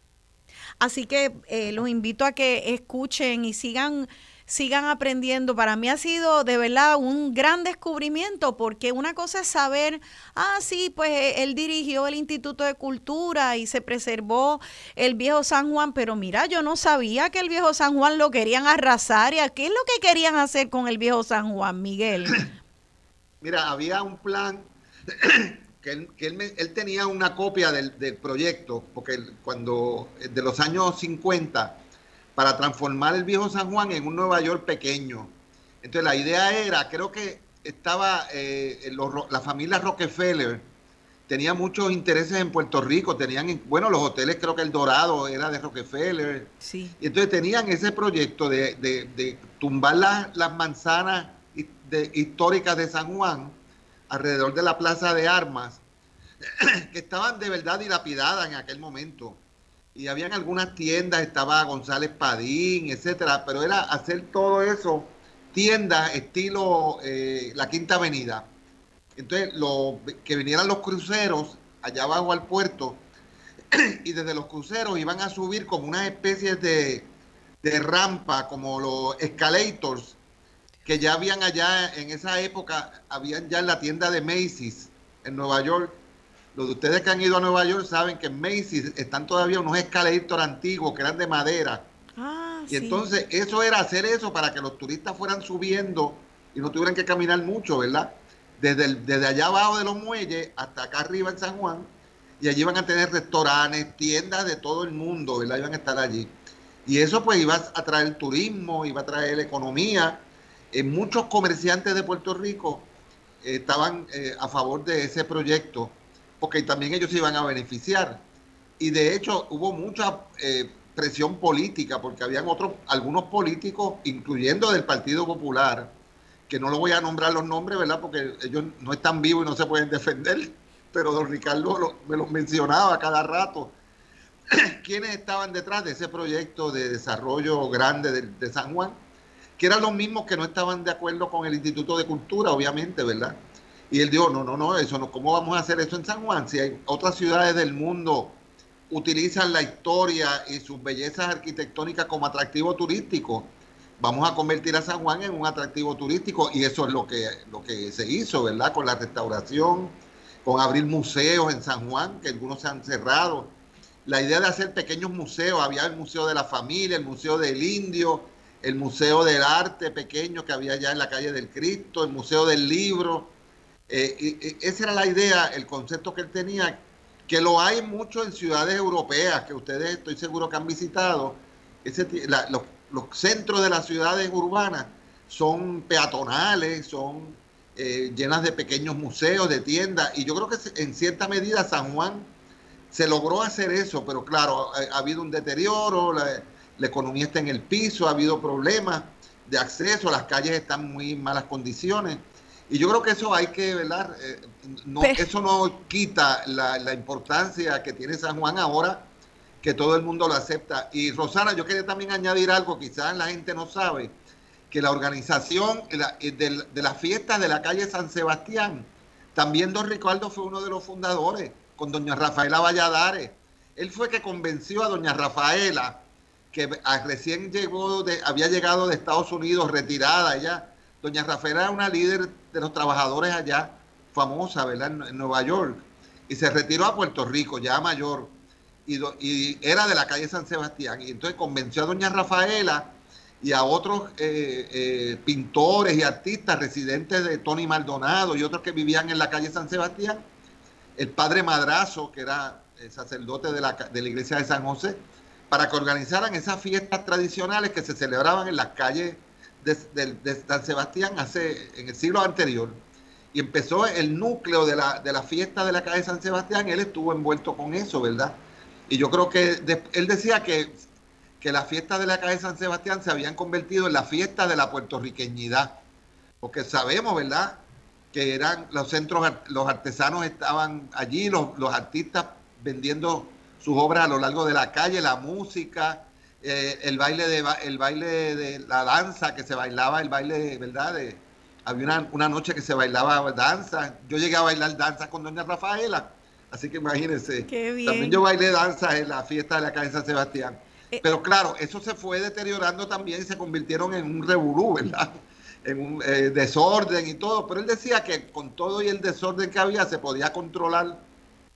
Así que eh, los invito a que escuchen y sigan sigan aprendiendo. Para mí ha sido de verdad un gran descubrimiento porque una cosa es saber, ah, sí, pues eh, él dirigió el Instituto de Cultura y se preservó el viejo San Juan, pero mira, yo no sabía que el viejo San Juan lo querían arrasar. ¿Y qué es lo que querían hacer con el viejo San Juan, Miguel? Mira, había un plan que él, que él, tenía una copia del, del proyecto, porque cuando de los años 50 para transformar el viejo San Juan en un Nueva York pequeño. Entonces la idea era, creo que estaba eh, la familia Rockefeller, tenía muchos intereses en Puerto Rico, tenían, bueno, los hoteles, creo que el Dorado era de Rockefeller. Sí. Y entonces tenían ese proyecto de, tumbar las manzanas históricas de San Juan alrededor de la Plaza de Armas, que estaban de verdad dilapidadas en aquel momento y habían algunas tiendas, estaba González Padín, etcétera, pero era hacer todo eso, tiendas estilo eh, la Quinta Avenida. Entonces, lo, que vinieran los cruceros allá abajo al puerto y desde los cruceros iban a subir como una especie de, de rampa, como los escalators, que ya habían allá en esa época, habían ya en la tienda de Macy's en Nueva York, los de ustedes que han ido a Nueva York saben que en Macy's están todavía unos escalators antiguos que eran de madera. Ah, y entonces eso era hacer eso para que los turistas fueran subiendo y no tuvieran que caminar mucho, ¿verdad? Desde, desde allá abajo de los muelles hasta acá arriba en San Juan. Y allí iban a tener restaurantes, tiendas de todo el mundo, ¿verdad? Iban a estar allí. Y eso pues iba a traer turismo, iba a traer economía. Eh, muchos comerciantes de Puerto Rico eh, estaban eh, a favor de ese proyecto porque también ellos se iban a beneficiar. Y de hecho hubo mucha eh, presión política, porque habían otros, algunos políticos, incluyendo del Partido Popular, que no lo voy a nombrar los nombres, ¿verdad? Porque ellos no están vivos y no se pueden defender, pero don Ricardo me los mencionaba cada rato. ¿Quiénes estaban detrás de ese proyecto de desarrollo grande de, de San Juan? que eran los mismos que no estaban de acuerdo con el Instituto de Cultura, obviamente, ¿verdad? Y él dijo, no, no, no, eso no, ¿cómo vamos a hacer eso en San Juan? Si hay otras ciudades del mundo utilizan la historia y sus bellezas arquitectónicas como atractivo turístico, vamos a convertir a San Juan en un atractivo turístico y eso es lo que, lo que se hizo, ¿verdad? Con la restauración, con abrir museos en San Juan, que algunos se han cerrado. La idea de hacer pequeños museos, había el Museo de la Familia, el Museo del Indio, el Museo del Arte pequeño que había allá en la calle del Cristo, el Museo del Libro. Eh, y, esa era la idea, el concepto que él tenía, que lo hay mucho en ciudades europeas, que ustedes estoy seguro que han visitado. Los, centros de las ciudades urbanas son peatonales, son eh, llenas de pequeños museos, de tiendas, y yo creo que en cierta medida San Juan se logró hacer eso, pero claro, ha, ha habido un deterioro, la, la economía está en el piso, ha habido problemas de acceso, las calles están en muy malas condiciones. Y yo creo que eso hay que, ¿verdad? Eh, no, eso no quita la, la, importancia que tiene San Juan ahora, que todo el mundo lo acepta. Y Rosana, yo quería también añadir algo, quizás la gente no sabe, que la organización de, de, de las fiestas de la calle San Sebastián, también don Ricardo fue uno de los fundadores, con doña Rafaela Valladares. Él fue que convenció a doña Rafaela que recién llegó de, había llegado de Estados Unidos, retirada ya. Doña Rafaela era una líder de los trabajadores allá, famosa, ¿verdad? En, en Nueva York. Y se retiró a Puerto Rico, ya mayor. Y, do, y, era de la calle San Sebastián. Y entonces convenció a doña Rafaela y a otros eh, eh, pintores y artistas residentes de Tony Maldonado y otros que vivían en la calle San Sebastián. El padre Madrazo, que era el sacerdote de la, de la iglesia de San José, para que organizaran esas fiestas tradicionales que se celebraban en las calles de, San Sebastián hace en el siglo anterior. Y empezó el núcleo de la, de la fiesta de la calle San Sebastián, él estuvo envuelto con eso, ¿verdad? Y yo creo que él decía que, que las fiestas de la calle San Sebastián se habían convertido en la fiesta de la puertorriqueñidad, porque sabemos, ¿verdad? Que eran los centros, los artesanos estaban allí, los, los artistas vendiendo sus obras a lo largo de la calle, la música, eh, el baile de el baile de la danza que se bailaba, el baile, ¿verdad? De, había una, una, noche que se bailaba danza. Yo llegué a bailar danza con doña Rafaela, así que imagínense. También yo bailé danza en la fiesta de la calle San Sebastián. Eh, Pero claro, eso se fue deteriorando también y se convirtieron en un revolú, ¿verdad? En un eh, desorden y todo. Pero él decía que con todo y el desorden que había se podía controlar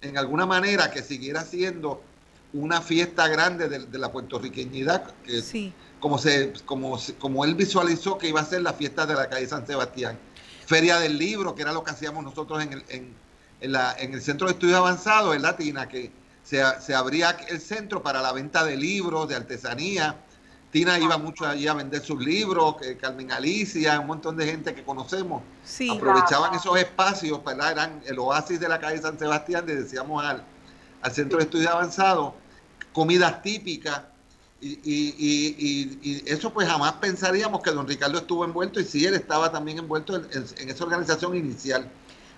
en alguna manera que siguiera siendo una fiesta grande de, de la puertorriqueñidad, que sí. como, se, como, como él visualizó que iba a ser la fiesta de la calle San Sebastián. Feria del Libro, que era lo que hacíamos nosotros en el, en, en la, en el Centro de Estudios Avanzados, en Latina, que se, se abría el centro para la venta de libros, de artesanía. Tina iba mucho allí a vender sus libros, que Carmen Alicia, un montón de gente que conocemos, sí. aprovechaban esos espacios, ¿verdad? eran el oasis de la calle San Sebastián, le decíamos al, al Centro de Estudios Avanzados, comidas típicas, y, y, y, y, eso pues jamás pensaríamos que don Ricardo estuvo envuelto, y sí, él estaba también envuelto en, en, en esa organización inicial.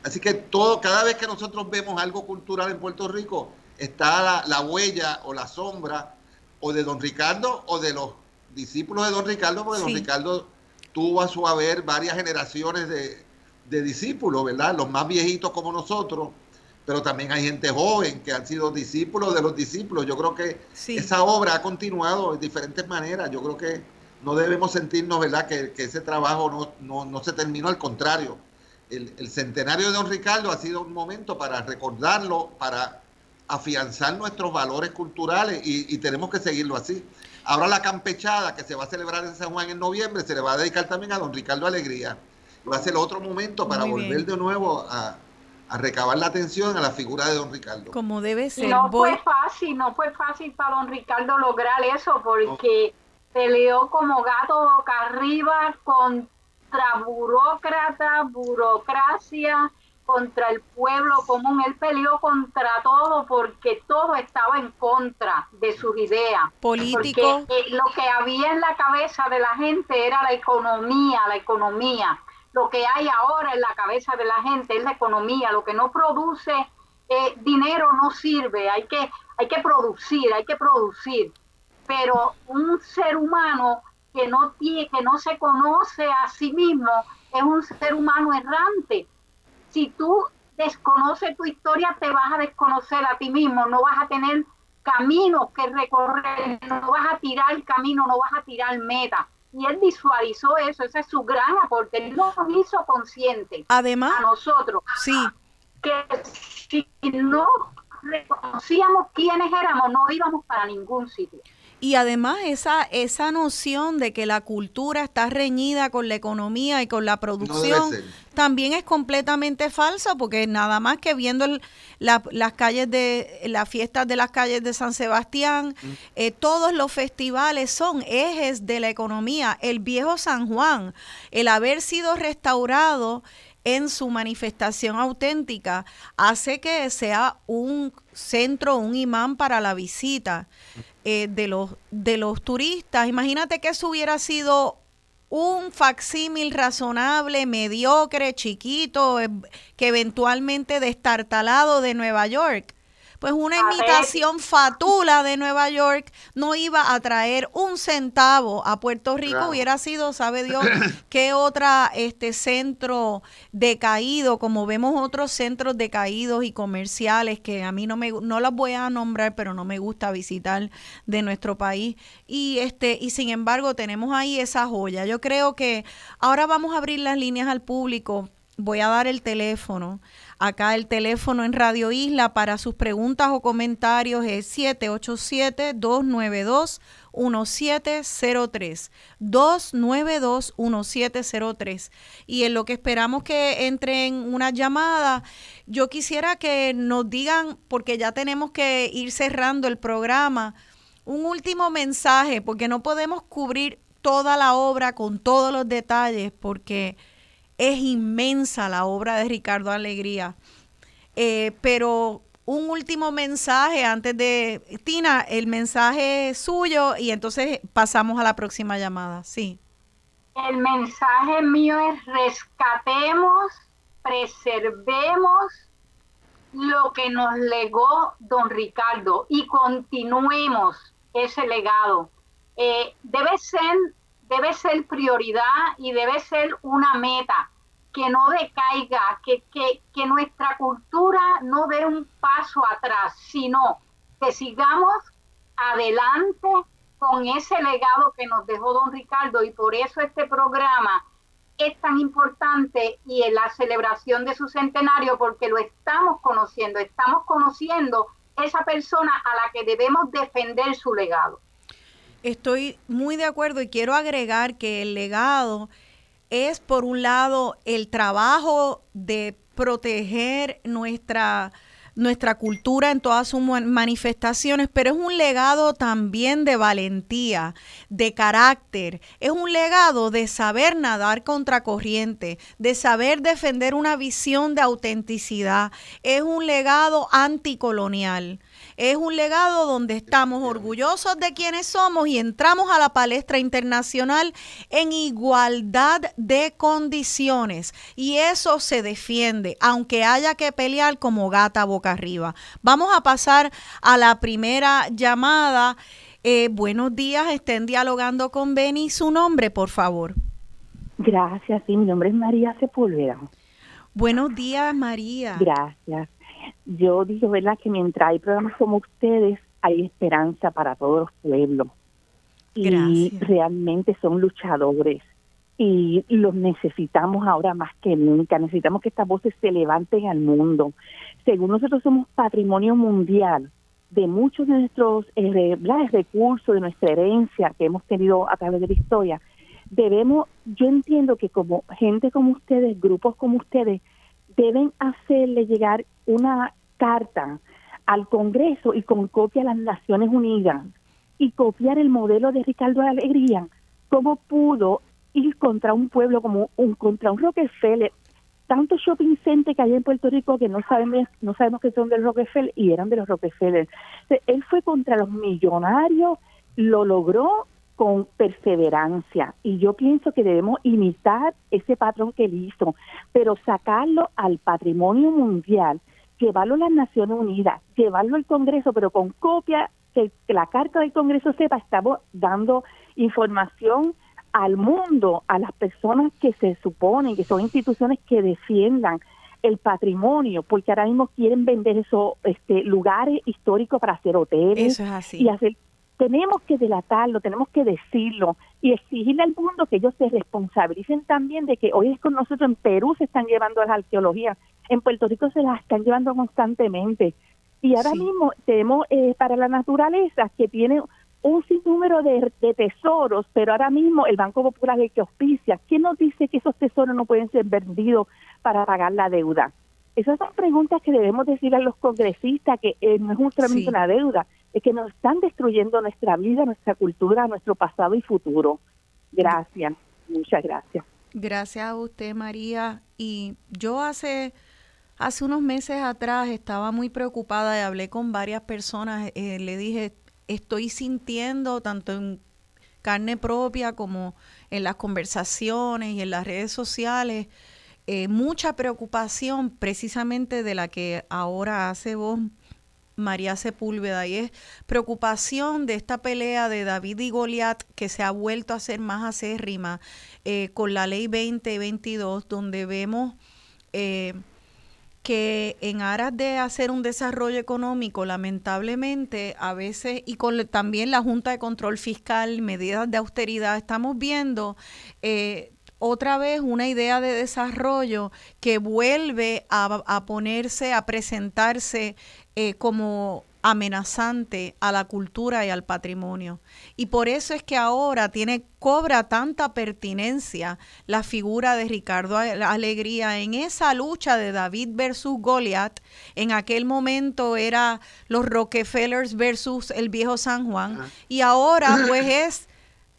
Así que todo, cada vez que nosotros vemos algo cultural en Puerto Rico, está la, la huella o la sombra o de don Ricardo o de los discípulos de don Ricardo, porque sí. don Ricardo tuvo a su haber varias generaciones de, de, discípulos, ¿verdad? Los más viejitos como nosotros, pero también hay gente joven que han sido discípulos de los discípulos. Yo creo que sí. esa obra ha continuado de diferentes maneras. Yo creo que no debemos sentirnos, ¿verdad?, que, que ese trabajo no, no, no, se terminó, al contrario. El, el centenario de don Ricardo ha sido un momento para recordarlo, para afianzar nuestros valores culturales y, y tenemos que seguirlo así. Ahora la campechada que se va a celebrar en San Juan en noviembre se le va a dedicar también a don Ricardo Alegría. Va a ser otro momento para Muy volver bien. de nuevo a, a, recabar la atención a la figura de don Ricardo. Como debe ser. No Voy... fue fácil, no fue fácil para don Ricardo lograr eso porque no. peleó como gato boca arriba contra burócrata, burocracia, contra el pueblo común, él peleó contra todo porque todo estaba en contra de sus ideas. Político. Porque eh, lo que había en la cabeza de la gente era la economía, la economía. Lo que hay ahora en la cabeza de la gente es la economía. Lo que no produce eh, dinero no sirve. Hay que, hay que producir, hay que producir. Pero un ser humano que no tiene, que no se conoce a sí mismo, es un ser humano errante. Si tú desconoces tu historia, te vas a desconocer a ti mismo, no vas a tener caminos que recorrer, no vas a tirar camino, no vas a tirar meta. Y él visualizó eso, ese es su gran aporte, él nos hizo consciente Además, a nosotros sí, que si no reconocíamos quiénes éramos, no íbamos para ningún sitio. Y además esa, esa noción de que la cultura está reñida con la economía y con la producción también es completamente falsa porque nada más que viendo el- la- las calles de las fiestas de las calles de San Sebastián, eh, todos los festivales son ejes de la economía. El viejo San Juan, el haber sido restaurado en su manifestación auténtica hace que sea un centro, un imán para la visita eh, de, los, de los turistas. Imagínate que eso hubiera sido un facsímil razonable, mediocre, chiquito, eh, que eventualmente destartalado de Nueva York. Pues una imitación fatula de Nueva York no iba a traer un centavo a Puerto Rico, Claro. hubiera sido, sabe Dios, qué otra este centro decaído, como vemos otros centros decaídos y comerciales que a mí no me no las voy a nombrar, pero no me gusta visitar de nuestro país y este y sin embargo tenemos ahí esa joya. Yo creo que ahora vamos a abrir las líneas al público. Voy a dar el teléfono. Acá el teléfono en Radio Isla para sus preguntas o comentarios es 787-292-1703. 292-1703. Y en lo que esperamos que entren una llamada, yo quisiera que nos digan, porque ya tenemos que ir cerrando el programa, un último mensaje, porque no podemos cubrir toda la obra con todos los detalles, porque es inmensa la obra de Ricardo Alegría. Eh, pero un último mensaje antes de Tina, el mensaje es suyo y entonces pasamos a la próxima llamada. Sí. El mensaje mío es rescatemos, preservemos lo que nos legó don Ricardo y continuemos ese legado. Eh, debe ser, debe ser prioridad y debe ser una meta que no decaiga, que, que, que nuestra cultura no dé un paso atrás, sino que sigamos adelante con ese legado que nos dejó don Ricardo y por eso este programa es tan importante y en la celebración de su centenario porque lo estamos conociendo, estamos conociendo esa persona a la que debemos defender su legado. Estoy muy de acuerdo y quiero agregar que el legado es, por un lado, el trabajo de proteger nuestra, nuestra cultura en todas sus man- manifestaciones, pero es un legado también de valentía, de carácter, es un legado de saber nadar contra corriente, de saber defender una visión de autenticidad, es un legado anticolonial. Es un legado donde estamos orgullosos de quienes somos y entramos a la palestra internacional en igualdad de condiciones. Y eso se defiende, aunque haya que pelear como gata boca arriba. Vamos a pasar a la primera llamada. Eh, buenos días, estén dialogando con Beni. Su nombre, por favor. Gracias, sí, mi nombre es María Sepúlveda. Buenos días, María. Gracias. Yo digo, ¿verdad?, que mientras hay programas como ustedes, hay esperanza para todos los pueblos. Y Gracias. realmente son luchadores. Y los necesitamos ahora más que nunca. Necesitamos que estas voces se levanten al mundo. Según nosotros somos patrimonio mundial de muchos de nuestros eh, recursos, de nuestra herencia que hemos tenido a través de la historia, debemos, yo entiendo que como gente como ustedes, grupos como ustedes, deben hacerle llegar una carta al Congreso y con copia a las Naciones Unidas y copiar el modelo de Ricardo Alegría, cómo pudo ir contra un pueblo como un contra un Rockefeller, tanto shopping center que hay en Puerto Rico que no sabemos no sabemos que son del Rockefeller y eran de los Rockefeller. Él fue contra los millonarios, lo logró con perseverancia y yo pienso que debemos imitar ese patrón que él hizo, pero sacarlo al patrimonio mundial, llevarlo a las Naciones Unidas, llevarlo al Congreso, pero con copia que, que la carta del Congreso sepa, estamos dando información al mundo, a las personas que se suponen que son instituciones que defiendan el patrimonio, porque ahora mismo quieren vender esos este, lugares históricos para hacer hoteles Eso es así. y hacer tenemos que delatarlo, tenemos que decirlo y exigirle al mundo que ellos se responsabilicen también de que hoy es con nosotros en Perú se están llevando las arqueologías, en Puerto Rico se las están llevando constantemente. Y ahora Sí. mismo tenemos eh, para la naturaleza que tiene un sinnúmero de, de tesoros, pero ahora mismo el Banco Popular es el que auspicia. ¿Quién nos dice que esos tesoros no pueden ser vendidos para pagar la deuda? Esas son preguntas que debemos decir a los congresistas, que eh, no es un solamente Sí. una deuda, es que nos están destruyendo nuestra vida, nuestra cultura, nuestro pasado y futuro. Gracias, muchas gracias. Gracias a usted, María. Y yo hace, hace unos meses atrás estaba muy preocupada y hablé con varias personas. eh, le dije, estoy sintiendo tanto en carne propia como en las conversaciones y en las redes sociales eh, mucha preocupación precisamente de la que ahora hace voz María Sepúlveda y es preocupación de esta pelea de David y Goliat que se ha vuelto a hacer más acérrima eh, con la ley 2022 donde vemos eh, que en aras de hacer un desarrollo económico, lamentablemente, a veces, y con también la Junta de Control Fiscal, medidas de austeridad, estamos viendo eh, otra vez una idea de desarrollo que vuelve a ponerse, a presentarse eh, como amenazante a la cultura y al patrimonio. Y por eso es que ahora tiene, cobra tanta pertinencia la figura de Ricardo Ale- Alegría en esa lucha de David versus Goliath. En aquel momento era los Rockefellers versus el viejo San Juan. Y ahora pues es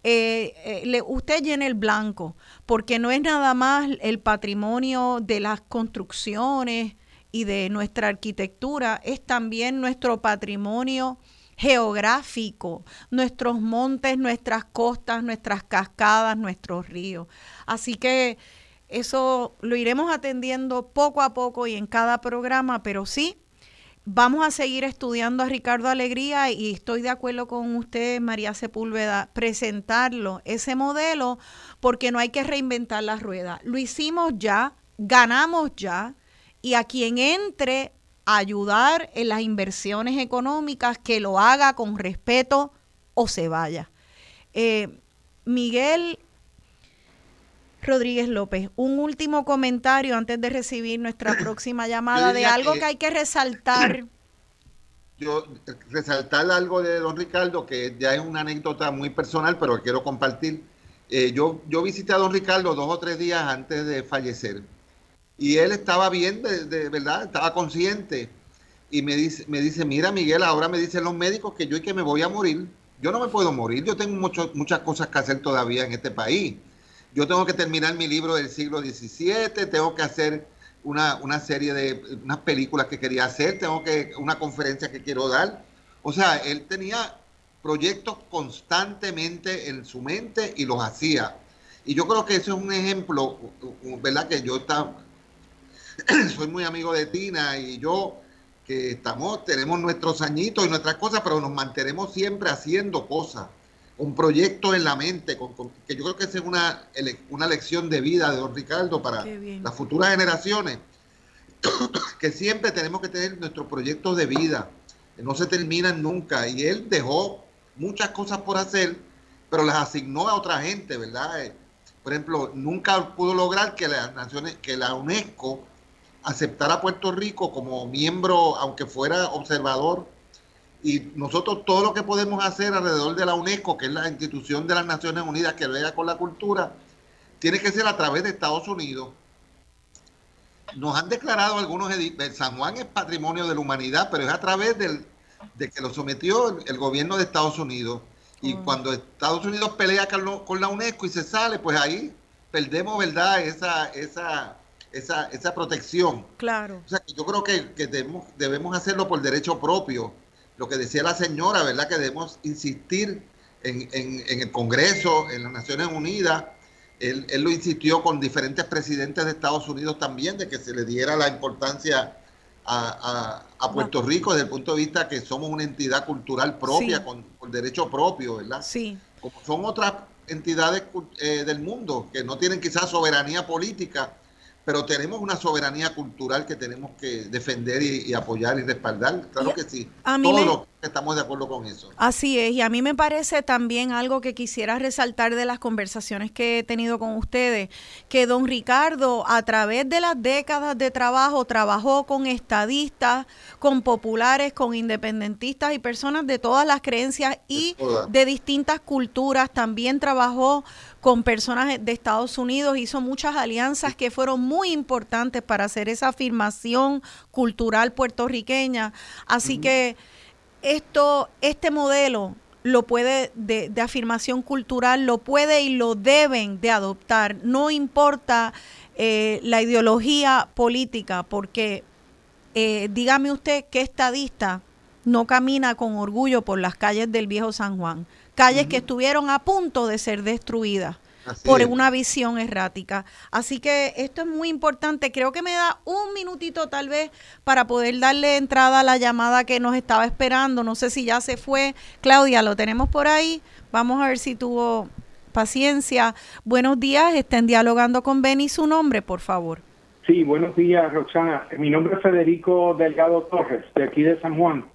eh, eh, le- usted llena el blanco, porque no es nada más el patrimonio de las construcciones y de nuestra arquitectura, es también nuestro patrimonio geográfico, nuestros montes, nuestras costas, nuestras cascadas, nuestros ríos. Así que eso lo iremos atendiendo poco a poco y en cada programa, pero sí, Vamos a seguir estudiando a Ricardo Alegría y estoy de acuerdo con usted, María Sepúlveda, presentarlo, ese modelo, porque no hay que reinventar la rueda. Lo hicimos ya, ganamos ya, y a quien entre a ayudar en las inversiones económicas, que lo haga con respeto o se vaya. Eh, Miguel Rodríguez López, un último comentario antes de recibir nuestra próxima llamada de algo que- que hay que resaltar. Yo eh, resaltar algo de don Ricardo, que ya es una anécdota muy personal, pero quiero compartir. Eh, yo, yo visité a don Ricardo dos o tres días antes de fallecer y él estaba bien, de, de verdad, estaba consciente. Y me dice, me dice, mira Miguel, ahora me dicen los médicos que yo y que me voy a morir. Yo no me puedo morir, yo tengo mucho- muchas cosas que hacer todavía en este país. Yo tengo que terminar mi libro del siglo XVII, tengo que hacer una, una serie de unas películas que quería hacer, tengo que una conferencia que quiero dar. O sea, él tenía proyectos constantemente en su mente y los hacía. Y yo creo que eso es un ejemplo, ¿verdad? Que yo está, soy muy amigo de Tina y yo que estamos, tenemos nuestros añitos y nuestras cosas, pero nos mantenemos siempre haciendo cosas, con proyectos en la mente, con, con- que yo creo que esa es una, una lección de vida de don Ricardo para las futuras generaciones, que siempre tenemos que tener nuestros proyectos de vida, que no se terminan nunca, y él dejó muchas cosas por hacer, pero las asignó a otra gente, ¿verdad? Eh, Por ejemplo, nunca pudo lograr que las naciones, que la UNESCO aceptara a Puerto Rico como miembro, aunque fuera observador. Y nosotros todo lo que podemos hacer alrededor de la UNESCO, que es la institución de las Naciones Unidas que vea con la cultura, tiene que ser a través de Estados Unidos. Nos han declarado algunos, edi- el San Juan es patrimonio de la humanidad, pero es a través del, de que lo sometió el, gobierno de Estados Unidos. Y Oh. cuando Estados Unidos pelea con, con la UNESCO y se sale, pues ahí perdemos, ¿verdad? Esa, esa, esa, esa protección. Claro. O sea, yo creo que, que debemos, debemos hacerlo por derecho propio. Lo que decía la señora, ¿verdad? Que debemos insistir en, en- en el Congreso, en las Naciones Unidas. Él, él lo insistió con diferentes presidentes de Estados Unidos también, de que se le diera la importancia a, a- a Puerto Rico desde el punto de vista que somos una entidad cultural propia, Sí. con, con derecho propio, ¿verdad? Sí. Como son otras entidades eh, del mundo que no tienen quizás soberanía política, pero tenemos una soberanía cultural que tenemos que defender y, apoyar y respaldar. Claro que sí. Todos estamos de acuerdo con eso. Así es, y a mí me parece también algo que quisiera resaltar de las conversaciones que he tenido con ustedes, que don Ricardo a través de las décadas de trabajo trabajó con estadistas, con populares, con independentistas y personas de todas las creencias y de distintas culturas. También trabajó con personas de Estados Unidos, hizo muchas alianzas que fueron muy importantes para hacer esa afirmación cultural puertorriqueña. Así que esto, este modelo lo puede de, afirmación cultural lo puede y lo deben de adoptar. No importa eh, la ideología política porque eh, dígame usted qué estadista no camina con orgullo por las calles del viejo San Juan calles que estuvieron a punto de ser destruidas por una visión errática. Así que esto es muy importante. Creo que me da un minutito tal vez para poder darle entrada a la llamada que nos estaba esperando. No sé si ya se fue. Claudia, lo tenemos por ahí. Vamos a ver si tuvo paciencia. Buenos días, estén dialogando con Benny. Su nombre, por favor. Sí, buenos días, Roxana. Mi nombre es Federico Delgado Torres, de aquí de San Juan.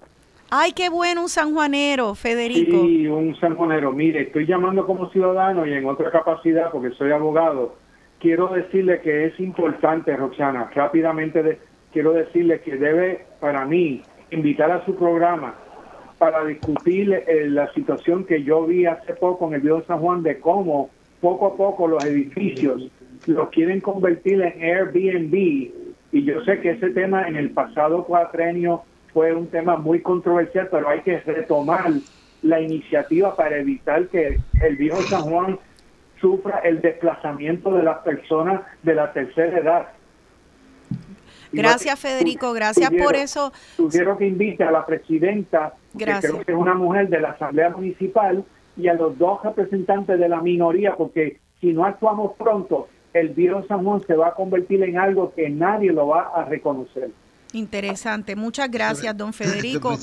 Ay, qué bueno un sanjuanero, Federico. Sí, un sanjuanero. Mire, estoy llamando como ciudadano y en otra capacidad porque soy abogado. Quiero decirle que es importante, Roxana, rápidamente quiero decirle que debe, para mí, invitar a su programa para discutir eh, la situación que yo vi hace poco en el Viejo San Juan de cómo poco a poco los edificios los quieren convertir en Airbnb. Y yo sé que ese tema en el pasado cuatrenio fue un tema muy controversial, pero hay que retomar la iniciativa para evitar que el viejo San Juan sufra el desplazamiento de las personas de la tercera edad. Gracias, Federico. Gracias por eso. Quiero que invite a la presidenta, que creo que es una mujer de la Asamblea Municipal, y a los dos representantes de la minoría, porque si no actuamos pronto, el viejo San Juan se va a convertir en algo que nadie lo va a reconocer. Interesante, muchas gracias, don Federico.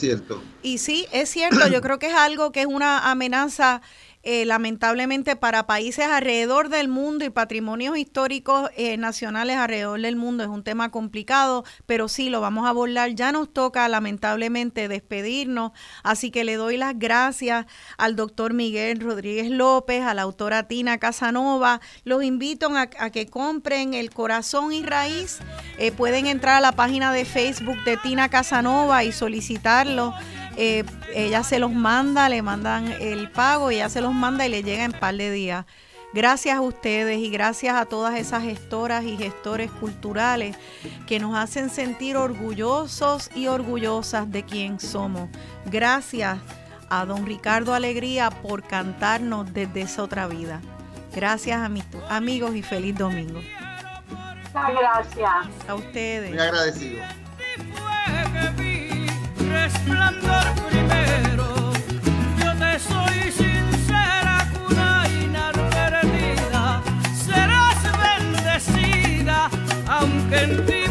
Y sí, es cierto, yo creo que es algo que es una amenaza eh, lamentablemente para países alrededor del mundo y patrimonios históricos eh, nacionales alrededor del mundo es un tema complicado, pero sí lo vamos a abordar. Ya nos toca lamentablemente despedirnos, así que le doy las gracias al doctor Miguel Rodríguez López, a la autora Tina Casanova. Los invito a, que compren El Corazón y Raíz. Eh, pueden entrar a la página de Facebook de Tina Casanova y solicitarlo. Eh, ella se los manda, le mandan el pago, ella se los manda y le llega en par de días. Gracias a ustedes y gracias a todas esas gestoras y gestores culturales que nos hacen sentir orgullosos y orgullosas de quién somos. Gracias a don Ricardo Alegría por cantarnos desde esa otra vida. Gracias a mis amigos y feliz domingo. Muchas gracias. A ustedes. Muy agradecido Resplandor primero, yo te soy sincera, cura inalterativa, serás bendecida, aunque en ti.